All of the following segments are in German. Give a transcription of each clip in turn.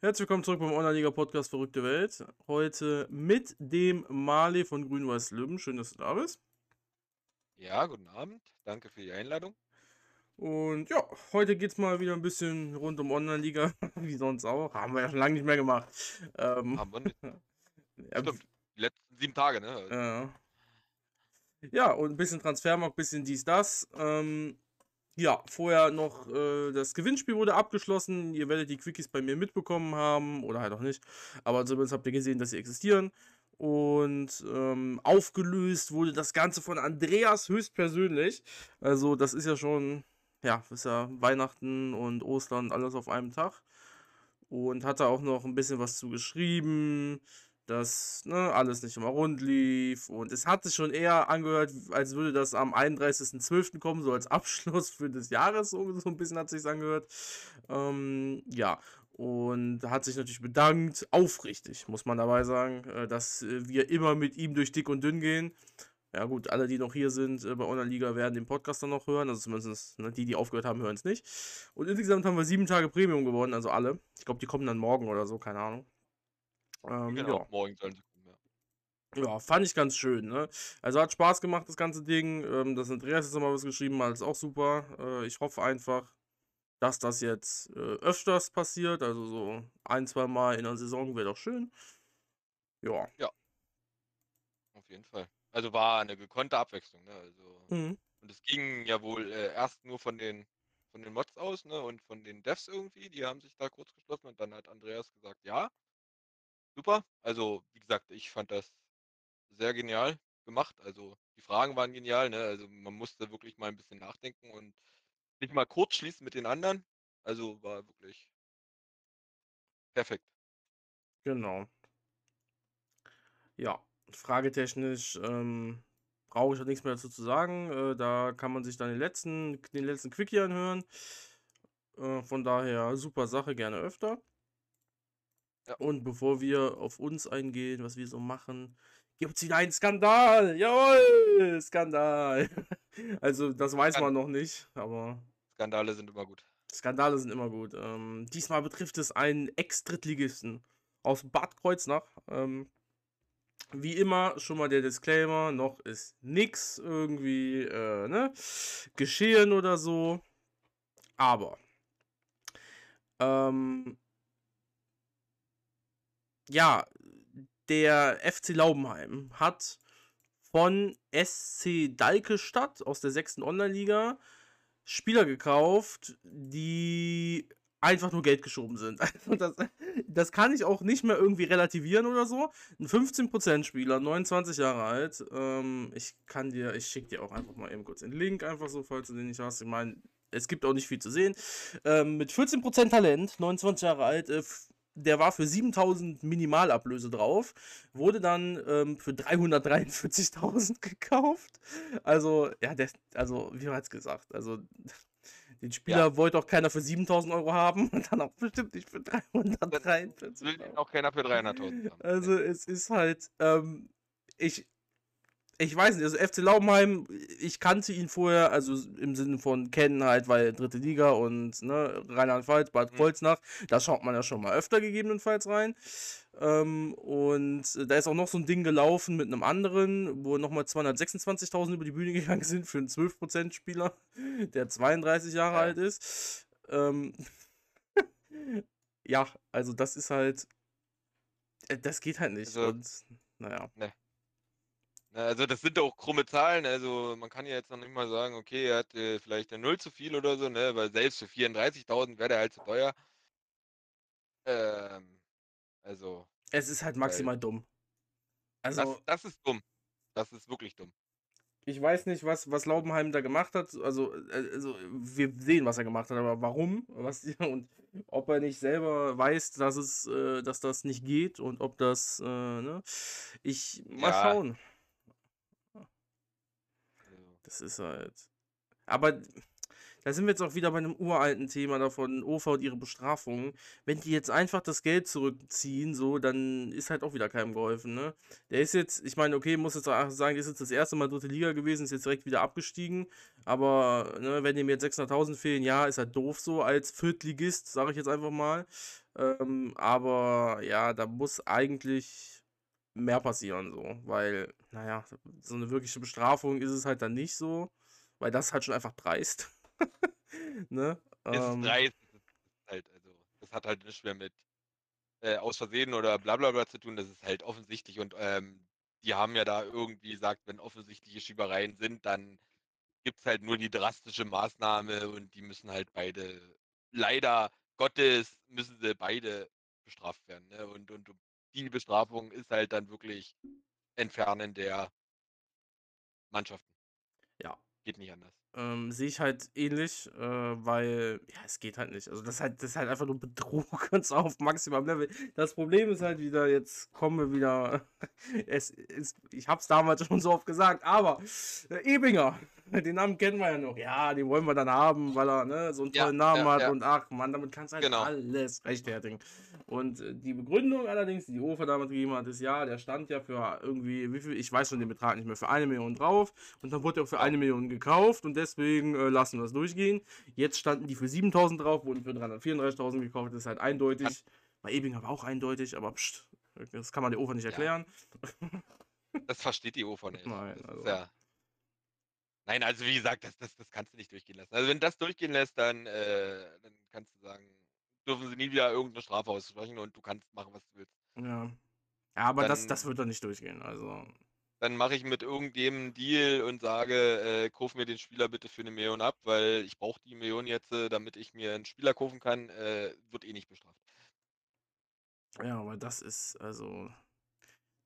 Herzlich willkommen zurück beim Online-Liga-Podcast Verrückte Welt. Heute mit dem Mali von Grün-Weiß Löwen. Schön, dass du da bist. Ja, guten Abend. Danke für die Einladung. Und ja, heute geht es mal wieder ein bisschen rund um Online-Liga, wie sonst auch. Haben wir ja schon lange nicht mehr gemacht. Ähm, Haben wir nicht. ja, Stimmt, die letzten sieben Tage, ne? Ja. Ja, und ein bisschen Transfermarkt, ein bisschen dies, das. Ähm, ja, vorher noch äh, das Gewinnspiel wurde abgeschlossen. Ihr werdet die Quickies bei mir mitbekommen haben oder halt auch nicht. Aber zumindest habt ihr gesehen, dass sie existieren. Und ähm, aufgelöst wurde das Ganze von Andreas höchstpersönlich. Also, das ist ja schon, ja, ist ja Weihnachten und Ostern alles auf einem Tag. Und hat da auch noch ein bisschen was zu geschrieben dass ne, alles nicht immer rund lief. Und es hat sich schon eher angehört, als würde das am 31.12. kommen, so als Abschluss für das Jahres, so, so ein bisschen hat sich angehört. Ähm, ja, und hat sich natürlich bedankt, aufrichtig, muss man dabei sagen, äh, dass äh, wir immer mit ihm durch dick und dünn gehen. Ja gut, alle, die noch hier sind äh, bei Online-Liga, werden den Podcast dann noch hören. Also zumindest ne, die, die aufgehört haben, hören es nicht. Und insgesamt haben wir sieben Tage Premium gewonnen, also alle. Ich glaube, die kommen dann morgen oder so, keine Ahnung. Ähm, genau, ja. morgen sollen sie kommen, ja. Ja, fand ich ganz schön, ne? Also hat Spaß gemacht, das ganze Ding. Ähm, dass Andreas jetzt nochmal was geschrieben hat, ist auch super. Äh, ich hoffe einfach, dass das jetzt äh, öfters passiert. Also so ein, zwei Mal in der Saison wäre doch schön. Ja. Ja. Auf jeden Fall. Also war eine gekonnte Abwechslung, ne? Also, mhm. Und es ging ja wohl äh, erst nur von den von den Mods aus, ne? Und von den Devs irgendwie, die haben sich da kurz geschlossen und dann hat Andreas gesagt, ja super. Also, wie gesagt, ich fand das sehr genial gemacht. Also, die Fragen waren genial, ne? Also, man musste wirklich mal ein bisschen nachdenken und nicht mal kurz schließen mit den anderen. Also, war wirklich perfekt. Genau. Ja, fragetechnisch ähm, brauche ich auch nichts mehr dazu zu sagen. Äh, da kann man sich dann den letzten, den letzten Quickie anhören. Äh, von daher super Sache, gerne öfter. Ja. Und bevor wir auf uns eingehen, was wir so machen, gibt es wieder einen Skandal. Jawohl, Skandal. Also, das weiß Skand man noch nicht, aber. Skandale sind immer gut. Skandale sind immer gut. Ähm, diesmal betrifft es einen Ex-Drittligisten aus Bad Kreuznach. Ähm, wie immer schon mal der Disclaimer, noch ist nichts irgendwie äh, ne, geschehen oder so. Aber ähm, ja, der FC Laubenheim hat von SC Dalkestadt aus der sechsten Online-Liga Spieler gekauft, die einfach nur Geld geschoben sind. Also das, das kann ich auch nicht mehr irgendwie relativieren oder so. Ein 15% Spieler, 29 Jahre alt. Ähm, ich kann dir, ich schicke dir auch einfach mal eben kurz den Link, einfach so, falls du den nicht hast. Ich meine, es gibt auch nicht viel zu sehen. Ähm, mit 14% Talent, 29 Jahre alt, äh, der war für 7000 Minimalablöse drauf, wurde dann ähm, für 343.000 gekauft. Also, ja, der, also, wie hat es gesagt, also den Spieler ja. wollte auch keiner für 7000 Euro haben und dann auch bestimmt nicht für 343. Will auch keiner für 300.000 haben. Also, es ist halt, ähm, ich, ich weiß nicht, also FC Laubenheim, ich kannte ihn vorher, also im Sinne von kennen halt, weil dritte Liga und ne, Rheinland-Pfalz, Bad mhm. Kreuznach, mhm. da schaut man ja schon mal öfter gegebenenfalls rein. Ähm, und da ist auch noch so ein Ding gelaufen mit einem anderen, wo nochmal 226.000 über die Bühne gegangen sind für einen 12% Spieler, der 32 Jahre ja. alt ist. Ähm, ja, also das ist halt, äh, das geht halt nicht. Also, und naja. Ne. Also das sind auch krumme Zahlen, also man kann ja jetzt noch nicht mal sagen, okay, er hat äh, vielleicht eine Null zu viel oder so, ne? Weil selbst für 34.000 wäre der halt zu teuer. Ähm, also. Es ist halt maximal weil, dumm. Also. Das, das ist dumm. Das ist wirklich dumm. Ich weiß nicht, was, was Laubenheim da gemacht hat. Also, äh, also, wir sehen, was er gemacht hat, aber warum? Was, und ob er nicht selber weiß, dass es, äh, dass das nicht geht und ob das, äh, ne? Ich mal ja. schauen. Das ist halt. Aber da sind wir jetzt auch wieder bei einem uralten Thema davon, OFA und ihre Bestrafungen. Wenn die jetzt einfach das Geld zurückziehen, so, dann ist halt auch wieder keinem geholfen, ne? Der ist jetzt, ich meine, okay, muss jetzt auch sagen, der ist jetzt das erste Mal dritte Liga gewesen, ist jetzt direkt wieder abgestiegen. Aber, ne, wenn dem jetzt 600.000 fehlen, ja, ist halt doof so als Viertligist, sage ich jetzt einfach mal. Ähm, aber ja, da muss eigentlich mehr passieren, so, weil, naja, so eine wirkliche Bestrafung ist es halt dann nicht so, weil das halt schon einfach dreist. ne? Es ist ähm. dreist, ist halt, also, das hat halt nichts mehr mit äh, aus Versehen oder bla bla bla zu tun, das ist halt offensichtlich und ähm, die haben ja da irgendwie gesagt, wenn offensichtliche Schiebereien sind, dann gibt es halt nur die drastische Maßnahme und die müssen halt beide, leider Gottes, müssen sie beide bestraft werden. Ne? Und, und die Bestrafung ist halt dann wirklich Entfernen der Mannschaften. Ja. Geht nicht anders. Ähm, sehe ich halt ähnlich, äh, weil, ja, es geht halt nicht. Also das ist halt, das ist halt einfach nur Betrug und zwar auf maximalem Level. Das Problem ist halt wieder, jetzt kommen wir wieder, es ist, ich hab's damals schon so oft gesagt, aber äh, Ebinger, den Namen kennen wir ja noch. Ja, den wollen wir dann haben, weil er ne, so einen tollen ja, Namen ja, hat ja. und ach man, damit kannst du halt genau. alles rechtfertigen. Und äh, die Begründung allerdings, die OFA damals gegeben hat, ist ja, der stand ja für irgendwie, wie viel, ich weiß schon den Betrag nicht mehr, für eine Million drauf und dann wurde er auch für eine Million gekauft und deswegen äh, lassen wir es durchgehen. Jetzt standen die für 7000 drauf, wurden für 334.000 gekauft, das ist halt eindeutig. Bei Ebinger war auch eindeutig, aber pst, das kann man der OFA nicht erklären. Das versteht die OFA nicht. Nein, also. ja Nein, also wie gesagt, das, das, das kannst du nicht durchgehen lassen. Also wenn das durchgehen lässt, dann, äh, dann kannst du sagen, dürfen sie nie wieder irgendeine Strafe aussprechen und du kannst machen, was du willst. Ja. Ja, aber dann, das, das wird doch nicht durchgehen. Also. Dann mache ich mit irgendjemandem Deal und sage, äh, kauf mir den Spieler bitte für eine Million ab, weil ich brauche die Million jetzt, äh, damit ich mir einen Spieler kaufen kann, äh, wird eh nicht bestraft. Ja, aber das ist, also,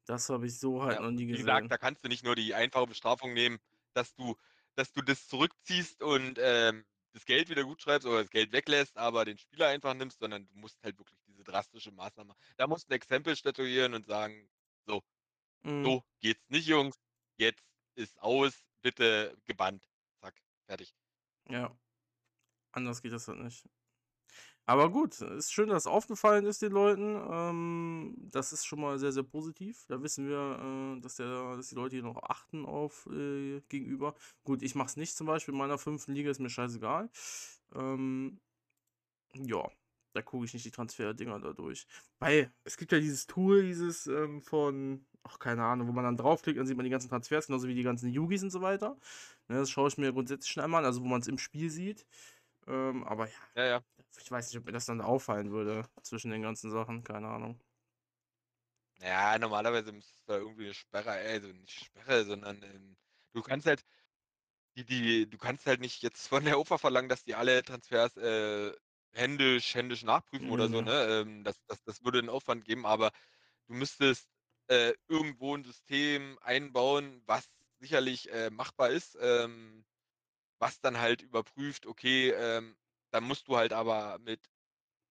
das habe ich so halt ja, noch nie gesehen. Wie gesagt, da kannst du nicht nur die einfache Bestrafung nehmen, dass du dass du das zurückziehst und ähm, das Geld wieder gut schreibst oder das Geld weglässt, aber den Spieler einfach nimmst, sondern du musst halt wirklich diese drastische Maßnahme. Da musst du ein Exempel statuieren und sagen, so, mhm. so geht's nicht, Jungs. Jetzt ist aus, bitte gebannt. Zack, fertig. Ja. Anders geht das halt nicht. Aber gut, ist schön, dass es aufgefallen ist den Leuten. Ähm, das ist schon mal sehr, sehr positiv. Da wissen wir, äh, dass, der, dass die Leute hier noch achten auf äh, gegenüber. Gut, ich mache es nicht zum Beispiel in meiner fünften Liga, ist mir scheißegal. Ähm, ja, da gucke ich nicht die Transfer-Dinger da durch. Weil es gibt ja dieses Tool, dieses ähm, von, ach, keine Ahnung, wo man dann draufklickt, dann sieht man die ganzen Transfers, genauso wie die ganzen Yugis und so weiter. Ne, das schaue ich mir grundsätzlich schon einmal an, also wo man es im Spiel sieht. Ähm, aber ja, ja, ja. Ich weiß nicht, ob mir das dann auffallen würde zwischen den ganzen Sachen, keine Ahnung. Ja, normalerweise müsste es da irgendwie eine Sperre, also nicht Sperre, sondern ähm, du kannst halt, die, die, du kannst halt nicht jetzt von der OFA verlangen, dass die alle Transfers äh, händisch, händisch nachprüfen mhm. oder so, ne? Ähm, das, das, das würde einen Aufwand geben, aber du müsstest äh, irgendwo ein System einbauen, was sicherlich äh, machbar ist, ähm, was dann halt überprüft, okay, ähm, dann musst du halt aber mit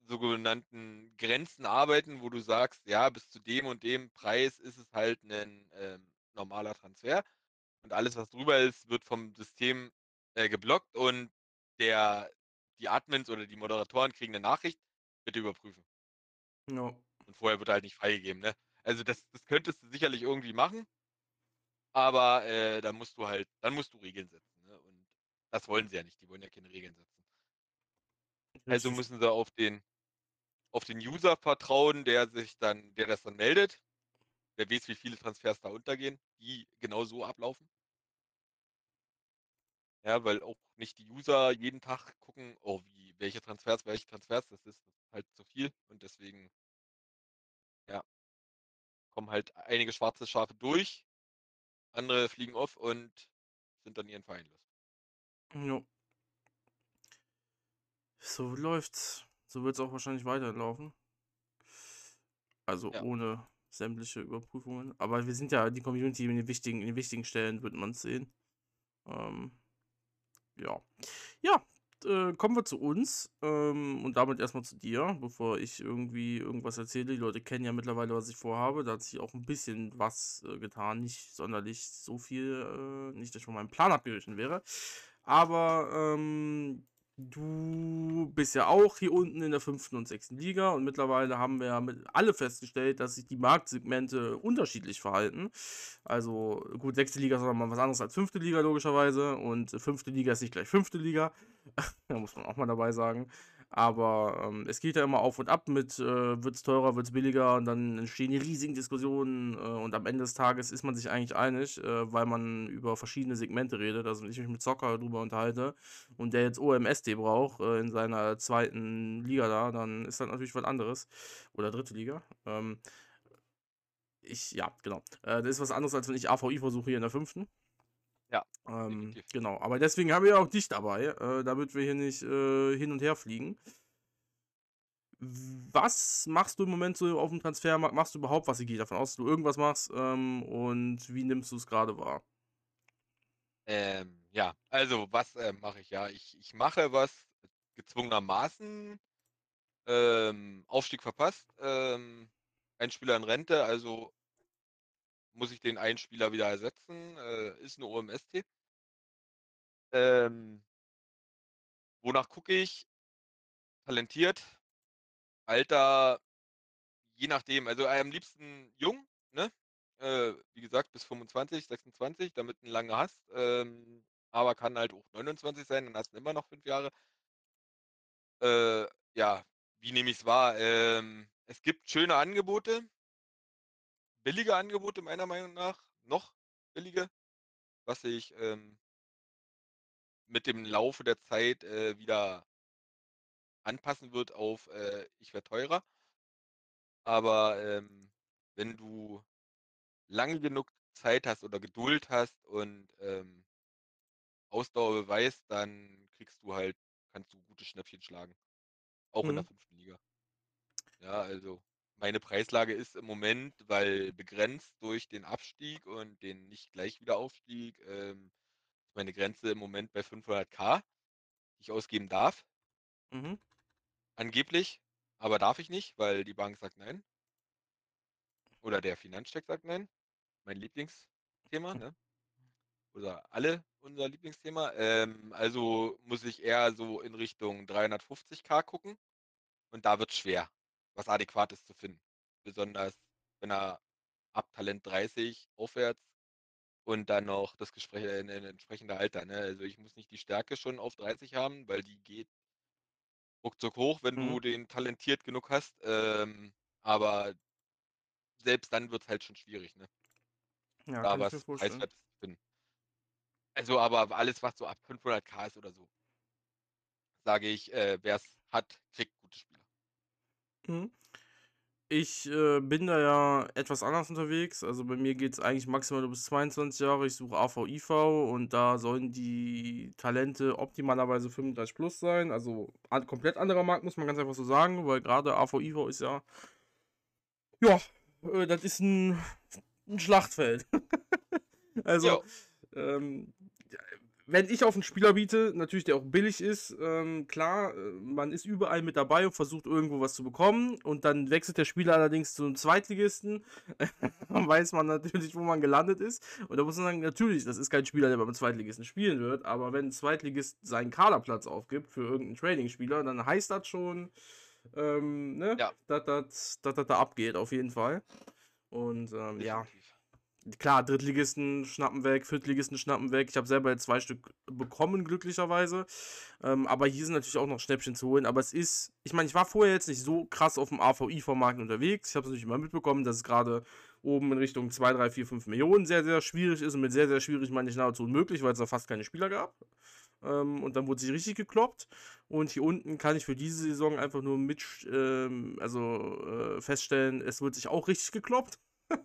sogenannten Grenzen arbeiten, wo du sagst, ja, bis zu dem und dem Preis ist es halt ein ähm, normaler Transfer. Und alles, was drüber ist, wird vom System äh, geblockt und der, die Admins oder die Moderatoren kriegen eine Nachricht, bitte überprüfen. No. Und vorher wird halt nicht freigegeben, ne? Also das, das könntest du sicherlich irgendwie machen, aber äh, dann musst du halt, dann musst du Regeln setzen. Ne? Und das wollen sie ja nicht, die wollen ja keine Regeln setzen. Also müssen sie auf den auf den User vertrauen, der sich dann der das dann meldet. Wer weiß, wie viele Transfers da untergehen, die genau so ablaufen. Ja, weil auch nicht die User jeden Tag gucken, oh, wie, welche Transfers, welche Transfers, das ist halt zu viel und deswegen, ja, kommen halt einige schwarze Schafe durch, andere fliegen off und sind dann ihren Verein los. Ja. So läuft's. So wird es auch wahrscheinlich weiterlaufen. Also ja. ohne sämtliche Überprüfungen. Aber wir sind ja die Community in den wichtigen, in den wichtigen Stellen, wird man sehen. Ähm, ja. Ja, äh, kommen wir zu uns ähm, und damit erstmal zu dir, bevor ich irgendwie irgendwas erzähle. Die Leute kennen ja mittlerweile, was ich vorhabe. Da hat sich auch ein bisschen was äh, getan. Nicht sonderlich so viel, äh, nicht, dass ich von meinem Plan abgewichen wäre. Aber ähm, du bist ja auch hier unten in der fünften und sechsten Liga und mittlerweile haben wir ja alle festgestellt, dass sich die Marktsegmente unterschiedlich verhalten. Also gut, sechste Liga ist nochmal was anderes als fünfte Liga logischerweise und fünfte Liga ist nicht gleich fünfte Liga. da muss man auch mal dabei sagen. Aber ähm, es geht ja immer auf und ab mit, äh, wird es teurer, wird es billiger und dann entstehen die riesigen Diskussionen äh, und am Ende des Tages ist man sich eigentlich einig, äh, weil man über verschiedene Segmente redet. Also wenn ich mich mit Zocker drüber unterhalte und der jetzt OMSD braucht äh, in seiner zweiten Liga da, dann ist das natürlich was anderes. Oder dritte Liga. Ähm, ich, ja, genau. Äh, das ist was anderes, als wenn ich AVI versuche hier in der fünften. Ja. Ähm, genau, aber deswegen haben wir ja auch dich dabei, äh, damit wir hier nicht äh, hin und her fliegen. Was machst du im Moment so auf dem Transfermarkt? Machst du überhaupt was? Ich gehe davon aus, dass du irgendwas machst. Ähm, und wie nimmst du es gerade wahr? Ähm, ja, also was äh, mache ich? Ja, ich, ich mache was gezwungenermaßen. Ähm, Aufstieg verpasst. Ähm, ein Spieler in Rente, also muss ich den einen Spieler wieder ersetzen. Äh, ist eine OMST. Ähm, wonach gucke ich? Talentiert. Alter, je nachdem. Also äh, am liebsten jung, ne? Äh, wie gesagt, bis 25, 26, damit du lange hast. Ähm, aber kann halt auch 29 sein, dann hast du immer noch fünf Jahre. Äh, ja, wie nehme ich es wahr? Ähm, es gibt schöne Angebote billige Angebote meiner Meinung nach, noch billige, was sich ähm mit dem Laufe der Zeit äh, wieder anpassen wird auf äh, ich werde teurer. Aber ähm, wenn du lange genug Zeit hast oder Geduld hast und ähm Ausdauer beweist, dann kriegst du halt kannst du gute Schnäppchen schlagen. Auch in der Mhm. fünften Liga. Ja, also meine Preislage ist im Moment, weil begrenzt durch den Abstieg und den nicht gleich Wiederaufstieg, ähm, ist meine Grenze im Moment bei 500k, die ich ausgeben darf. Mhm. Angeblich, aber darf ich nicht, weil die Bank sagt nein. Oder der Finanzcheck sagt nein. Mein Lieblingsthema, ne? Oder alle unser Lieblingsthema. Ähm, also muss ich eher so in Richtung 350k gucken. Und da wird's schwer was Adäquates zu finden. Besonders wenn er ab Talent 30 aufwärts und dann noch das Gespräch, äh, 'ne entsprechende Alter, ne? Also, ich muss nicht die Stärke schon auf 30 haben, weil die geht ruckzuck hoch, wenn Mhm. du den talentiert genug hast, ähm, aber selbst dann wird's halt schon schwierig, ne? Ja, Da was. Preiswertes zu finden. Also, aber alles, was so ab 500k ist oder so sage ich, äh, wer's hat, kriegt. Mhm. Ich, äh, bin da ja etwas anders unterwegs. Also, bei mir geht's eigentlich maximal nur bis 22 Jahre. Ich suche AV/IV und da sollen die Talente optimalerweise 35+ sein. Also, an komplett anderer Markt, muss man ganz einfach so sagen, weil grade AV/IV ist ja ja, äh, das ist 'n 'n Schlachtfeld. Also, Ja. ähm, wenn ich auf 'n Spieler biete, natürlich der auch billig ist, ähm, klar, äh, man ist überall mit dabei und versucht irgendwo was zu bekommen und dann wechselt der Spieler allerdings zum Zweitligisten, dann weiß man natürlich, wo man gelandet ist. Und da muss man sagen, natürlich, das ist kein Spieler, der beim Zweitligisten spielen wird, aber wenn 'n Zweitligist seinen Kaderplatz aufgibt für irgend 'n Trading-Spieler, dann heißt das schon, ähm, ne, Ja. dass das dass das da abgeht auf jeden Fall. Und, ähm, ja. Klar, Drittligisten schnappen weg, Viertligisten schnappen weg. Ich habe selber jetzt 2 Stück bekommen glücklicherweise. Ähm, aber hier sind natürlich auch noch Schnäppchen zu holen. Aber es ist ich meine, ich war vorher jetzt nicht so krass aufm AV/IV-Markt unterwegs. Ich habe es natürlich immer mitbekommen, dass es grade oben in Richtung 2, 3, 4, 5 Millionen sehr, sehr schwierig ist und mit sehr, sehr schwierig meine ich nahezu unmöglich, weil's da fast keine Spieler gab. Ähm, und dann wurde sich richtig gekloppt. Und hier unten kann ich für diese Saison einfach nur mitsch ähm, also, äh, feststellen, es wird sich auch richtig gekloppt.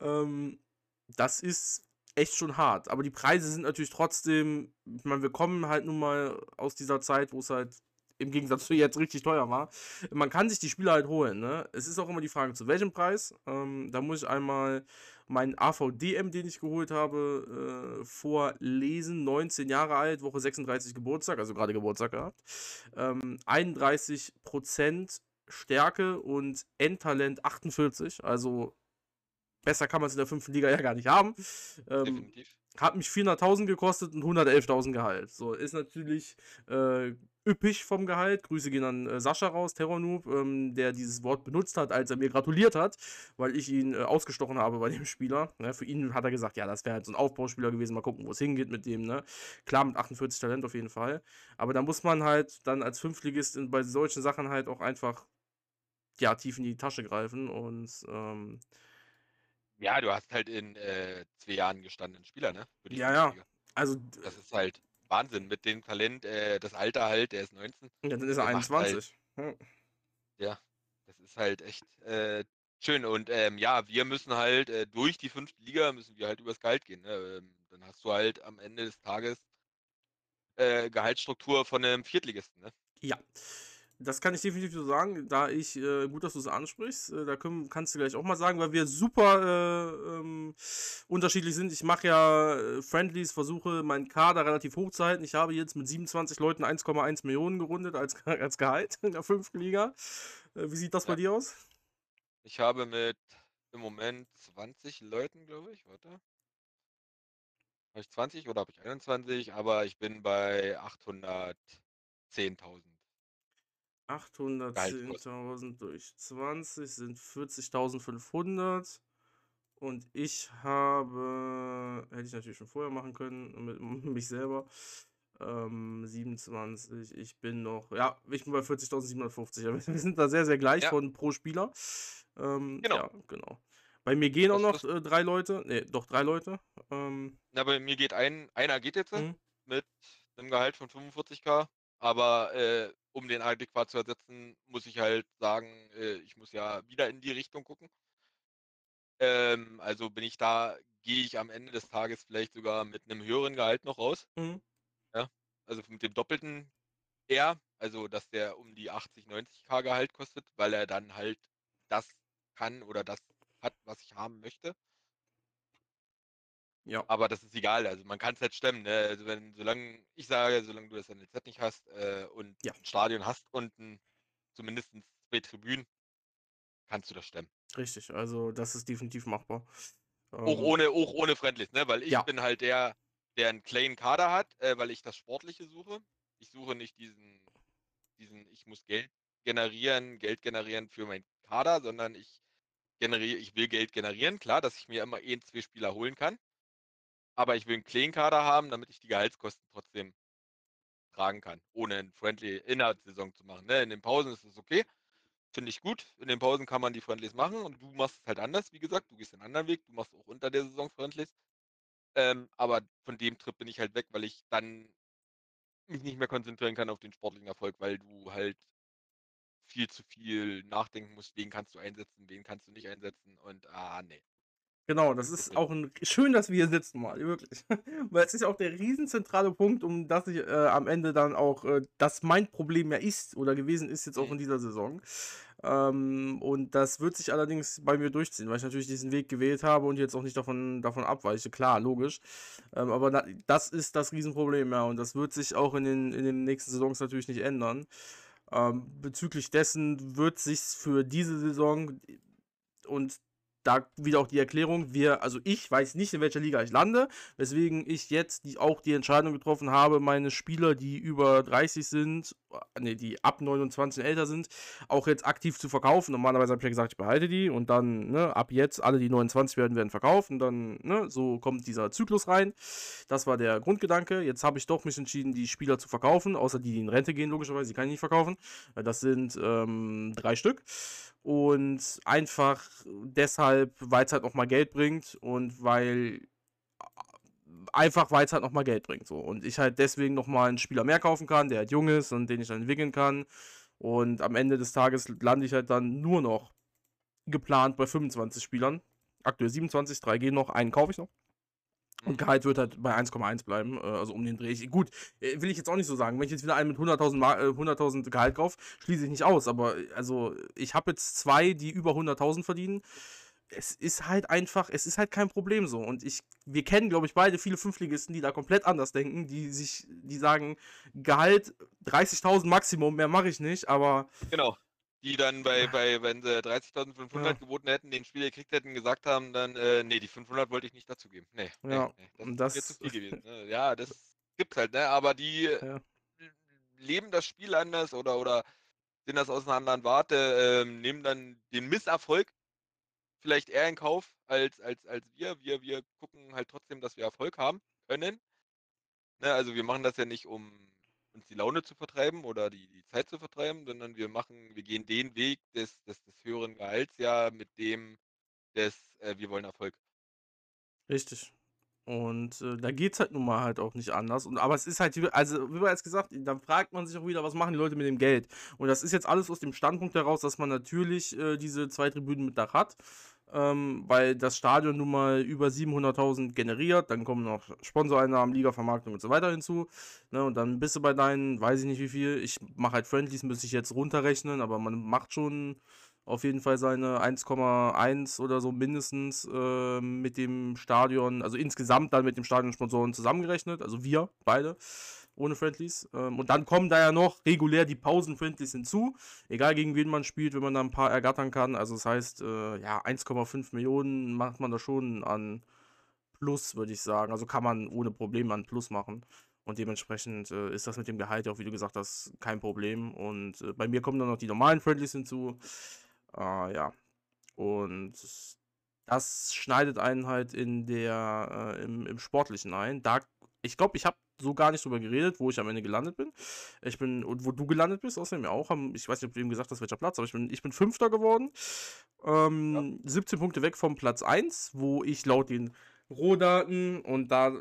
Ähm, das ist echt schon hart. Aber die Preise sind natürlich trotzdem ich meine, wir kommen halt nun mal aus dieser Zeit, wo's halt im Gegensatz zu jetzt richtig teuer war. Man kann sich die Spieler halt holen, ne? Es ist auch immer die Frage, zu welchem Preis. Ähm, da muss ich einmal meinen AVDM, den ich geholt habe, äh, vorlesen. 19 Jahre alt, Woche 36 Geburtstag, also grade Geburtstag gehabt. Ähm, 31% Stärke und Endtalent 48. Also, besser kann man's in der 5. Liga ja gar nicht haben. Ähm, Definitiv. hat mich 400.000 gekostet und 111.000 Gehalt. So, ist natürlich, äh, üppig vom Gehalt. Grüße gehen an äh, Sascha raus, Terrornoob, ähm, der dieses Wort benutzt hat, als er mir gratuliert hat, weil ich ihn äh, ausgestochen habe bei dem Spieler. Ne? Für ihn hat er gesagt, ja, das wäre halt so ein Aufbauspieler gewesen, mal gucken, wo es hingeht mit dem. Ne? Klar, mit 48 Talent auf jeden Fall. Aber da muss man halt dann als Fünftligist in, bei solchen Sachen halt auch einfach ja, tief in die Tasche greifen und ähm, ja, du hast halt in äh, zwei Jahren gestandenen Spieler, ne? ja, ja. Also, das ist halt Wahnsinn mit dem Talent, äh, das Alter halt, der ist 19. Ja, dann ist er 21. Halt, ja, das ist halt echt äh, schön. Und ähm, ja, wir müssen halt äh, durch die fünfte Liga müssen wir halt übers Gehalt gehen. Ne? Ähm, dann hast du halt am Ende des Tages äh, Gehaltsstruktur von einem Viertligisten. Ne? Ja. Das kann ich definitiv so sagen, da ich, äh, gut, dass du es ansprichst, äh, da können, kannst du gleich auch mal sagen, weil wir super äh, ähm, unterschiedlich sind. Ich mache ja äh, Friendlies, versuche meinen Kader relativ hoch zu halten. Ich habe jetzt mit 27 Leuten 1,1 Millionen gerundet als, als Gehalt in der fünften Liga. Äh, wie sieht das ja. bei dir aus? Ich habe mit im Moment 20 Leuten, glaube ich, warte. Habe ich 20 oder habe ich 21? Aber ich bin bei 810.000. 810.000 durch 20 sind 40.500. Und ich habe, hätte ich natürlich schon vorher machen können, mit mich selber. Ähm, 27, ich bin noch, ja, ich bin bei 40.750. Wir sind da sehr, sehr gleich ja. von pro Spieler. Ähm, genau. Ja, genau. Bei mir gehen auch noch äh, drei Leute, ne, doch drei Leute. Ähm, Na, bei mir geht ein, einer geht jetzt mhm. mit einem Gehalt von 45k, aber äh, um den adäquat zu ersetzen, muss ich halt sagen, äh, ich muss ja wieder in die Richtung gucken. Ähm, also bin ich da, gehe ich am Ende des Tages vielleicht sogar mit einem höheren Gehalt noch raus. Mhm. Ja, also mit dem doppelten eher, also dass der um die 80, 90k Gehalt kostet, weil er dann halt das kann oder das hat, was ich haben möchte. Ja. Aber das ist egal, also man kann es halt stemmen. Ne? Also wenn, solange, ich sage, solange du das NLZ nicht hast äh, und ja. ein Stadion hast und ein, zumindest zwei Tribünen, kannst du das stemmen. Richtig, also das ist definitiv machbar. Auch ähm, ohne, auch ohne Friendlies, ne? Weil ich ja. bin halt der, der einen kleinen Kader hat, äh, weil ich das Sportliche suche. Ich suche nicht diesen, diesen, ich muss Geld generieren, Geld generieren für meinen Kader, sondern ich generiere, ich will Geld generieren, klar, dass ich mir immer ein, zwei Spieler holen kann. Aber ich will einen clean Kader haben, damit ich die Gehaltskosten trotzdem tragen kann, ohne ein Friendly in der Saison zu machen. Ne? In den Pausen ist es okay. Finde ich gut. In den Pausen kann man die Friendlies machen und du machst es halt anders, wie gesagt. Du gehst einen anderen Weg, du machst auch unter der Saison Friendlies. Ähm, aber von dem Trip bin ich halt weg, weil ich dann mich nicht mehr konzentrieren kann auf den sportlichen Erfolg, weil du halt viel zu viel nachdenken musst, wen kannst du einsetzen, wen kannst du nicht einsetzen und ah, nee. Genau, das ist auch ein, schön, dass wir hier sitzen mal, wirklich. Weil es ist auch der riesenzentrale Punkt, um das ich äh, am Ende dann auch, äh, das mein Problem ja ist oder gewesen ist jetzt auch in dieser Saison. Ähm, und das wird sich allerdings bei mir durchziehen, weil ich natürlich diesen Weg gewählt habe und jetzt auch nicht davon, davon abweiche. Klar, logisch. Ähm, aber da, das ist das Riesenproblem, ja. Und das wird sich auch in den, in den nächsten Saisons natürlich nicht ändern. Ähm, bezüglich dessen wird sich für diese Saison und da wieder auch die Erklärung, wir, also ich weiß nicht, in welcher Liga ich lande, weswegen ich jetzt die, auch die Entscheidung getroffen habe, meine Spieler, die über 30 sind, ne, die ab 29 älter sind, auch jetzt aktiv zu verkaufen. Normalerweise habe ich ja gesagt, ich behalte die und dann, ne, ab jetzt, alle, die 29 werden, werden verkauft und dann, ne, so kommt dieser Zyklus rein. Das war der Grundgedanke. Jetzt habe ich doch mich entschieden, die Spieler zu verkaufen, außer die, die in Rente gehen, logischerweise, die kann ich nicht verkaufen. Das sind ähm, drei Stück. Und einfach deshalb, weil es halt nochmal Geld bringt und weil einfach, weil es halt nochmal Geld bringt. So. Und ich halt deswegen nochmal einen Spieler mehr kaufen kann, der halt jung ist und den ich dann entwickeln kann. Und am Ende des Tages lande ich halt dann nur noch geplant bei 25 Spielern. Aktuell 27, drei gehen noch, einen kaufe ich noch. Und Gehalt wird halt bei 1,1 bleiben, äh, also um den Dreh. Gut, äh, will ich jetzt auch nicht so sagen. Wenn ich jetzt wieder einen mit 100.000 100 Gehalt kaufe, schließe ich nicht aus. Aber also ich habe jetzt zwei, die über 100.000 verdienen. Es ist halt einfach, es ist halt kein Problem so. Und ich, wir kennen, glaube ich, beide viele Fünfligisten, die da komplett anders denken, die sich, die sagen, Gehalt 30.000 Maximum, mehr mache ich nicht, aber. Genau die dann bei, bei wenn sie 30.500 ja. geboten hätten, den Spieler gekriegt hätten, gesagt haben, dann, äh, nee, die 500 wollte ich nicht dazugeben. Nee, ja, nee, das, das ist zu viel gewesen. Ne? Ja, das gibt's halt, ne? Aber die, ja. leben das Spiel anders oder, oder sehen das aus einer anderen Warte, ähm, nehmen dann den Misserfolg vielleicht eher in Kauf als, als, als wir. wir. Wir gucken halt trotzdem, dass wir Erfolg haben können. Ne, also wir machen das ja nicht, um uns die Laune zu vertreiben oder die, die Zeit zu vertreiben, sondern wir machen, wir gehen den Weg des, des, des höheren Gehalts ja mit dem des, äh, wir wollen Erfolg. Richtig. Und äh, da geht es halt nun mal halt auch nicht anders. Und, aber es ist halt, also wie bereits gesagt, dann fragt man sich auch wieder, was machen die Leute mit dem Geld? Und das ist jetzt alles aus dem Standpunkt heraus, dass man natürlich äh, diese zwei Tribünen mit Dach hat. Ähm, weil das Stadion nun mal über 700.000 generiert, dann kommen noch Sponsoreinnahmen, Liga-Vermarktung und so weiter hinzu. Ne, und dann bist du bei deinen, weiß ich nicht wie viel, ich mache halt Friendlies, müsste ich jetzt runterrechnen, aber man macht schon auf jeden Fall seine 1,1 oder so mindestens äh, mit dem Stadion, also insgesamt dann mit dem Stadionsponsoren zusammengerechnet, also wir beide ohne Friendlies. Ähm, und dann kommen da ja noch regulär die Pausen-Friendlies hinzu, egal gegen wen man spielt, wenn man da ein paar ergattern kann. Also das heißt, äh, ja, 1,5 Millionen macht man da schon an Plus, würde ich sagen. Also kann man ohne Probleme an Plus machen. Und dementsprechend äh, ist das mit dem Gehalt auch, wie du gesagt hast, kein Problem. Und äh, bei mir kommen dann noch die normalen Friendlies hinzu. Äh, ja. Und das schneidet einen halt in der, äh, im, im Sportlichen ein. Da, ich glaube, ich habe so gar nicht drüber geredet, wo ich am Ende gelandet bin. Ich bin, und wo du gelandet bist, außerdem ja auch, haben, ich weiß nicht, ob du eben gesagt hast, welcher Platz, aber ich bin, ich bin Fünfter geworden. Ähm, ja. 17 Punkte weg vom Platz 1, wo ich laut den Rohdaten und da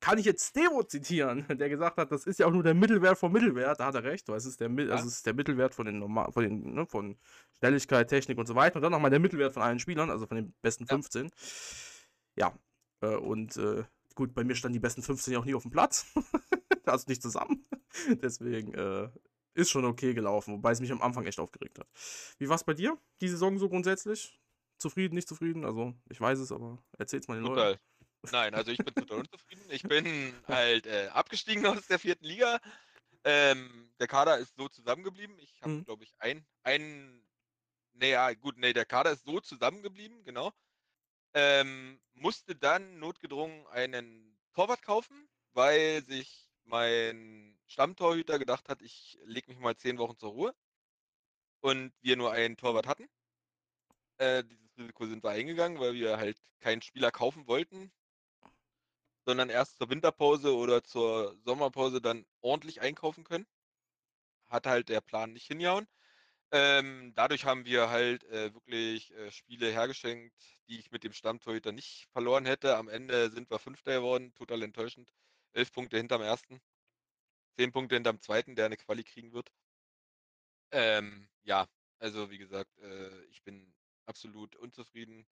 kann ich jetzt Stevo zitieren, der gesagt hat, das ist ja auch nur der Mittelwert vom Mittelwert. Da hat er recht, weil es ist der, also es ist der Mittelwert von den normal, von den, ne, von Schnelligkeit, Technik und so weiter. Und dann nochmal der Mittelwert von allen Spielern, also von den besten 15. Ja. ja. Äh, und äh, gut, bei mir standen die besten 15 ja auch nie auf dem Platz. also nicht zusammen. Deswegen äh, ist schon okay gelaufen, wobei es mich am Anfang echt aufgeregt hat. Wie war es bei dir, die Saison so grundsätzlich? Zufrieden, nicht zufrieden? Also, ich weiß es, aber erzähl's mal den Total. Leuten. Nein, also ich bin total unzufrieden. Ich bin halt äh, abgestiegen aus der vierten Liga. Ähm, der Kader ist so zusammengeblieben. Ich habe, mhm. glaube ich, ein, ein, naja, gut, nee, der Kader ist so zusammengeblieben, genau. Ähm, musste dann notgedrungen einen Torwart kaufen, weil sich mein Stammtorhüter gedacht hat, ich lege mich mal zehn Wochen zur Ruhe. Und wir nur einen Torwart hatten. Äh, dieses Risiko sind wir eingegangen, weil wir halt keinen Spieler kaufen wollten, sondern erst zur Winterpause oder zur Sommerpause dann ordentlich einkaufen können. Hat halt der Plan nicht hingehauen. Ähm, dadurch haben wir halt äh, wirklich äh, Spiele hergeschenkt, die ich mit dem Stammtorhüter nicht verloren hätte. Am Ende sind wir Fünfter geworden, total enttäuschend. Elf Punkte hinterm ersten, zehn Punkte hinterm zweiten, der eine Quali kriegen wird. Ähm, ja, also wie gesagt, äh, ich bin absolut unzufrieden.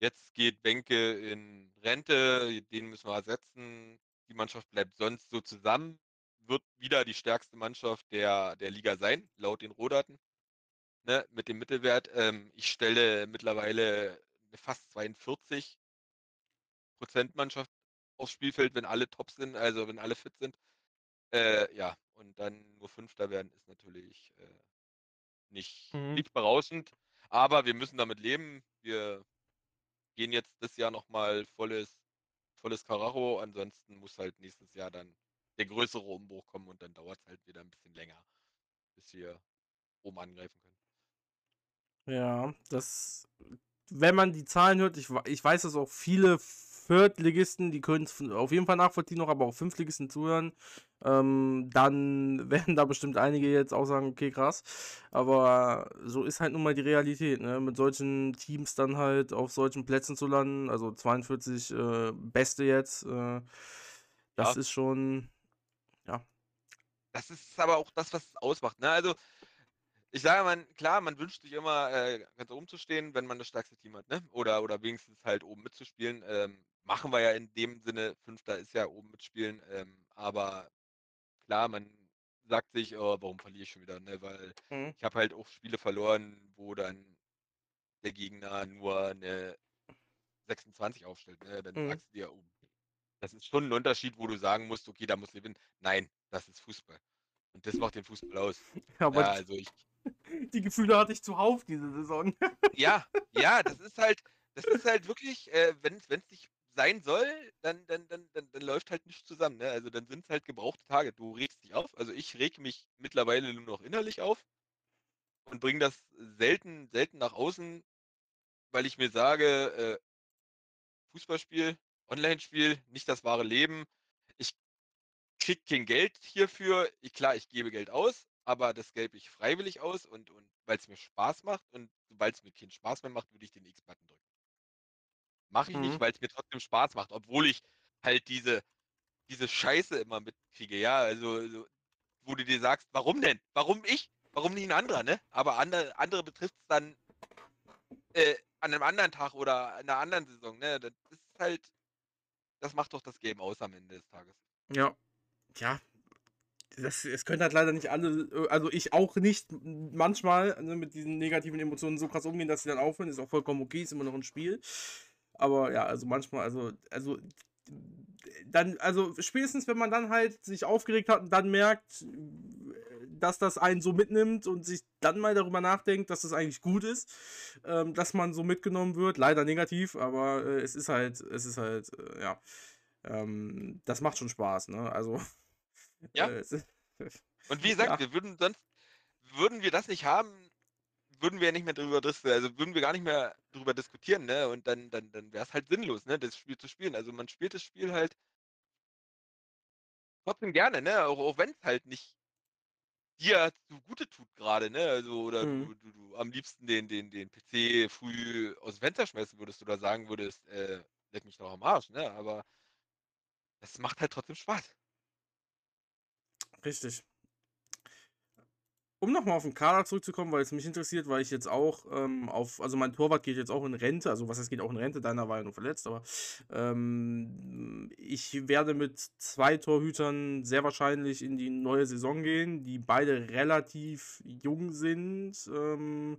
Jetzt geht Benke in Rente, den müssen wir ersetzen. Die Mannschaft bleibt sonst so zusammen, wird wieder die stärkste Mannschaft der, der Liga sein, laut den Rohdaten. Ne, mit dem Mittelwert. Ähm, ich stelle mittlerweile fast 42 Prozent Mannschaft aufs Spielfeld, wenn alle top sind, also wenn alle fit sind. Äh, ja, und dann nur Fünfter werden ist natürlich äh, nicht, mhm. nicht berauschend. Aber wir müssen damit leben. Wir gehen jetzt das Jahr nochmal volles, volles Karacho. Ansonsten muss halt nächstes Jahr dann der größere Umbruch kommen und dann dauert es halt wieder ein bisschen länger, bis wir oben angreifen können. Ja, das, wenn man die Zahlen hört, ich, ich weiß, dass auch viele Viertligisten, die können es auf jeden Fall nachvollziehen, noch aber auch Fünftligisten zuhören, ähm, dann werden da bestimmt einige jetzt auch sagen, okay, krass. Aber so ist halt nun mal die Realität, ne? Mit solchen Teams dann halt auf solchen Plätzen zu landen, also 42 äh, Beste jetzt, äh, das ja. ist schon, ja. Das ist aber auch das, was es ausmacht, ne? Also, ich sage mal, klar, man wünscht sich immer, äh, ganz oben zu stehen, wenn man das stärkste Team hat, ne? Oder, oder wenigstens halt oben mitzuspielen. Ähm, machen wir ja in dem Sinne, Fünfter ist ja oben mitspielen, ähm, aber klar, man sagt sich, oh, warum verliere ich schon wieder, ne? Weil mhm. ich habe halt auch Spiele verloren, wo dann der Gegner nur eine 26 aufstellt, ne? Dann mhm. sagst du dir, oh, das ist schon ein Unterschied, wo du sagen musst, okay, da muss ich gewinnen. Nein, das ist Fußball. Und das macht den Fußball aus. Ja, ja also ich. Die Gefühle hatte ich zuhauf diese Saison. ja, ja, das ist halt, das ist halt wirklich, äh, wenn es dich sein soll, dann, dann, dann, dann, dann läuft halt nichts zusammen. Ne? Also dann sind es halt gebrauchte Tage. Du regst dich auf. Also ich reg mich mittlerweile nur noch innerlich auf und bringe das selten, selten nach außen, weil ich mir sage, äh, Fußballspiel, Online-Spiel, nicht das wahre Leben. Ich krieg kein Geld hierfür. Ich, klar, ich gebe Geld aus, aber das gebe ich freiwillig aus und, und weil es mir Spaß macht und sobald es mir keinen Spaß mehr macht, würde ich den X-Button drücken. Mache ich mhm. nicht, weil es mir trotzdem Spaß macht, obwohl ich halt diese, diese Scheiße immer mitkriege, ja, also, also wo du dir sagst, warum denn? Warum ich? Warum nicht ein anderer, ne? Aber andere, andere betrifft es dann äh, an einem anderen Tag oder in einer anderen Saison, ne? Das ist halt, das macht doch das Game aus am Ende des Tages. Ja. Ja, das, es können halt leider nicht alle, äh, also ich auch nicht manchmal ne, mit diesen negativen Emotionen so krass umgehen, dass sie dann aufhören. Ist auch vollkommen okay, ist immer noch ein Spiel. Aber ja, also manchmal, also, also dann, also spätestens, wenn man dann halt sich aufgeregt hat und dann merkt, dass das einen so mitnimmt und sich dann mal darüber nachdenkt, dass das eigentlich gut ist, ähm, dass man so mitgenommen wird. Leider negativ, aber äh, es ist halt, es ist halt, äh, ja, ähm, das macht schon Spaß, ne? Also ja. Äh, und wie gesagt, ja. wir würden sonst, würden wir das nicht haben, würden wir ja nicht mehr drüber diskutieren, also würden wir gar nicht mehr drüber diskutieren, ne? Und dann, dann, dann wäre es halt sinnlos, ne, das Spiel zu spielen. Also man spielt das Spiel halt trotzdem gerne, ne? Auch, auch wenn es halt nicht dir zugute tut gerade, ne? Also, oder mhm. du, du, du am liebsten den, den, den PC früh aus dem Fenster schmeißen würdest oder sagen würdest, äh, leck mich doch am Arsch, ne? Aber es macht halt trotzdem Spaß. Richtig. Um nochmal auf den Kader zurückzukommen, weil es mich interessiert, weil ich jetzt auch ähm, auf, also mein Torwart geht jetzt auch in Rente, also was heißt geht auch in Rente, deiner war ja nur verletzt, aber ähm, ich werde mit zwei Torhütern sehr wahrscheinlich in die neue Saison gehen, die beide relativ jung sind. Ähm,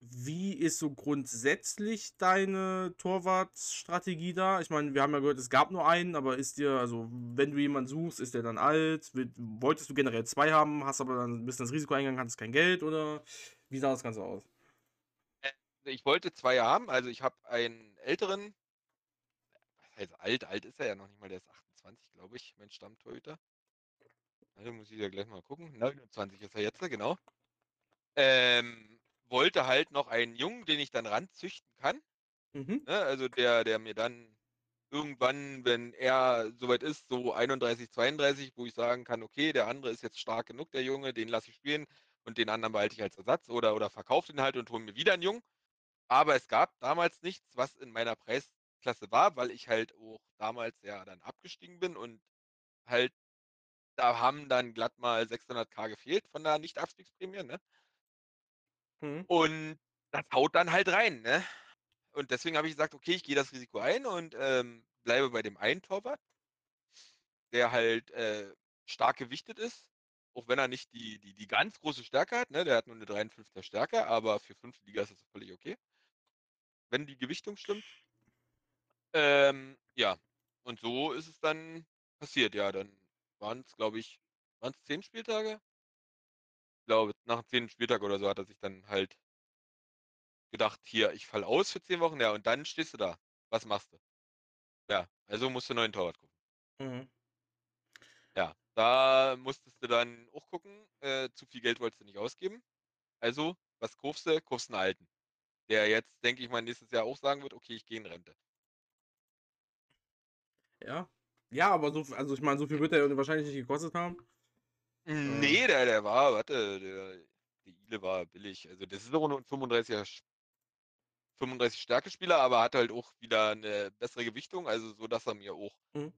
wie ist so grundsätzlich deine Torwartstrategie da? Ich meine, wir haben ja gehört, es gab nur einen, aber ist dir, also wenn du jemanden suchst, ist der dann alt? Wolltest du generell zwei haben, hast aber dann ein bisschen das Risiko eingegangen, hattest kein Geld oder wie sah das Ganze aus? Äh, ich wollte zwei haben, also ich habe einen älteren, was heißt alt, alt ist er ja noch nicht mal, der ist 28, glaube ich, mein Stammtorhüter. Also muss ich ja gleich mal gucken. 29 ist er jetzt, genau. Ähm, wollte halt noch einen Jungen, den ich dann ranzüchten kann. Mhm. Ne, also der, der mir dann irgendwann, wenn er soweit ist, so 31, 32, wo ich sagen kann, okay, der andere ist jetzt stark genug, der Junge, den lasse ich spielen und den anderen behalte ich als Ersatz oder, oder verkaufe den halt und hole mir wieder einen Jungen. Aber es gab damals nichts, was in meiner Preisklasse war, weil ich halt auch damals ja dann abgestiegen bin und halt, da haben dann glatt mal 600k gefehlt von der Nicht-Abstiegsprämie, ne? Mhm. Und das haut dann halt rein, ne? Und deswegen habe ich gesagt, okay, ich gehe das Risiko ein und ähm, bleibe bei dem einen Torwart, der halt äh, stark gewichtet ist, auch wenn er nicht die, die, die ganz große Stärke hat, ne? Der hat nur eine 53er Stärke, aber für 5. Liga ist das völlig okay. Wenn die Gewichtung stimmt. Ähm, ja, und so ist es dann passiert, ja. Dann waren es, glaube ich, waren es zehn Spieltage? Nach dem 10. Spieltag oder so hat er sich dann halt gedacht, hier, ich fall aus für 10 Wochen, ja, und dann stehst du da. Was machst du? Ja, also musst du einen neuen Torwart gucken. Mhm. Ja, da musstest du dann auch gucken, äh, zu viel Geld wolltest du nicht ausgeben. Also, was kaufst du? Kaufst einen alten. Der jetzt, denke ich mal, nächstes Jahr auch sagen wird, okay, ich gehe in Rente. Ja. Ja, aber so, also ich meine, so viel wird er wahrscheinlich nicht gekostet haben. Nee, der, der war, warte, der, der Ile war billig. Also das ist auch nur ein 35er 35 Stärkespieler, aber hat halt auch wieder eine bessere Gewichtung, also so, dass er mir auch mhm.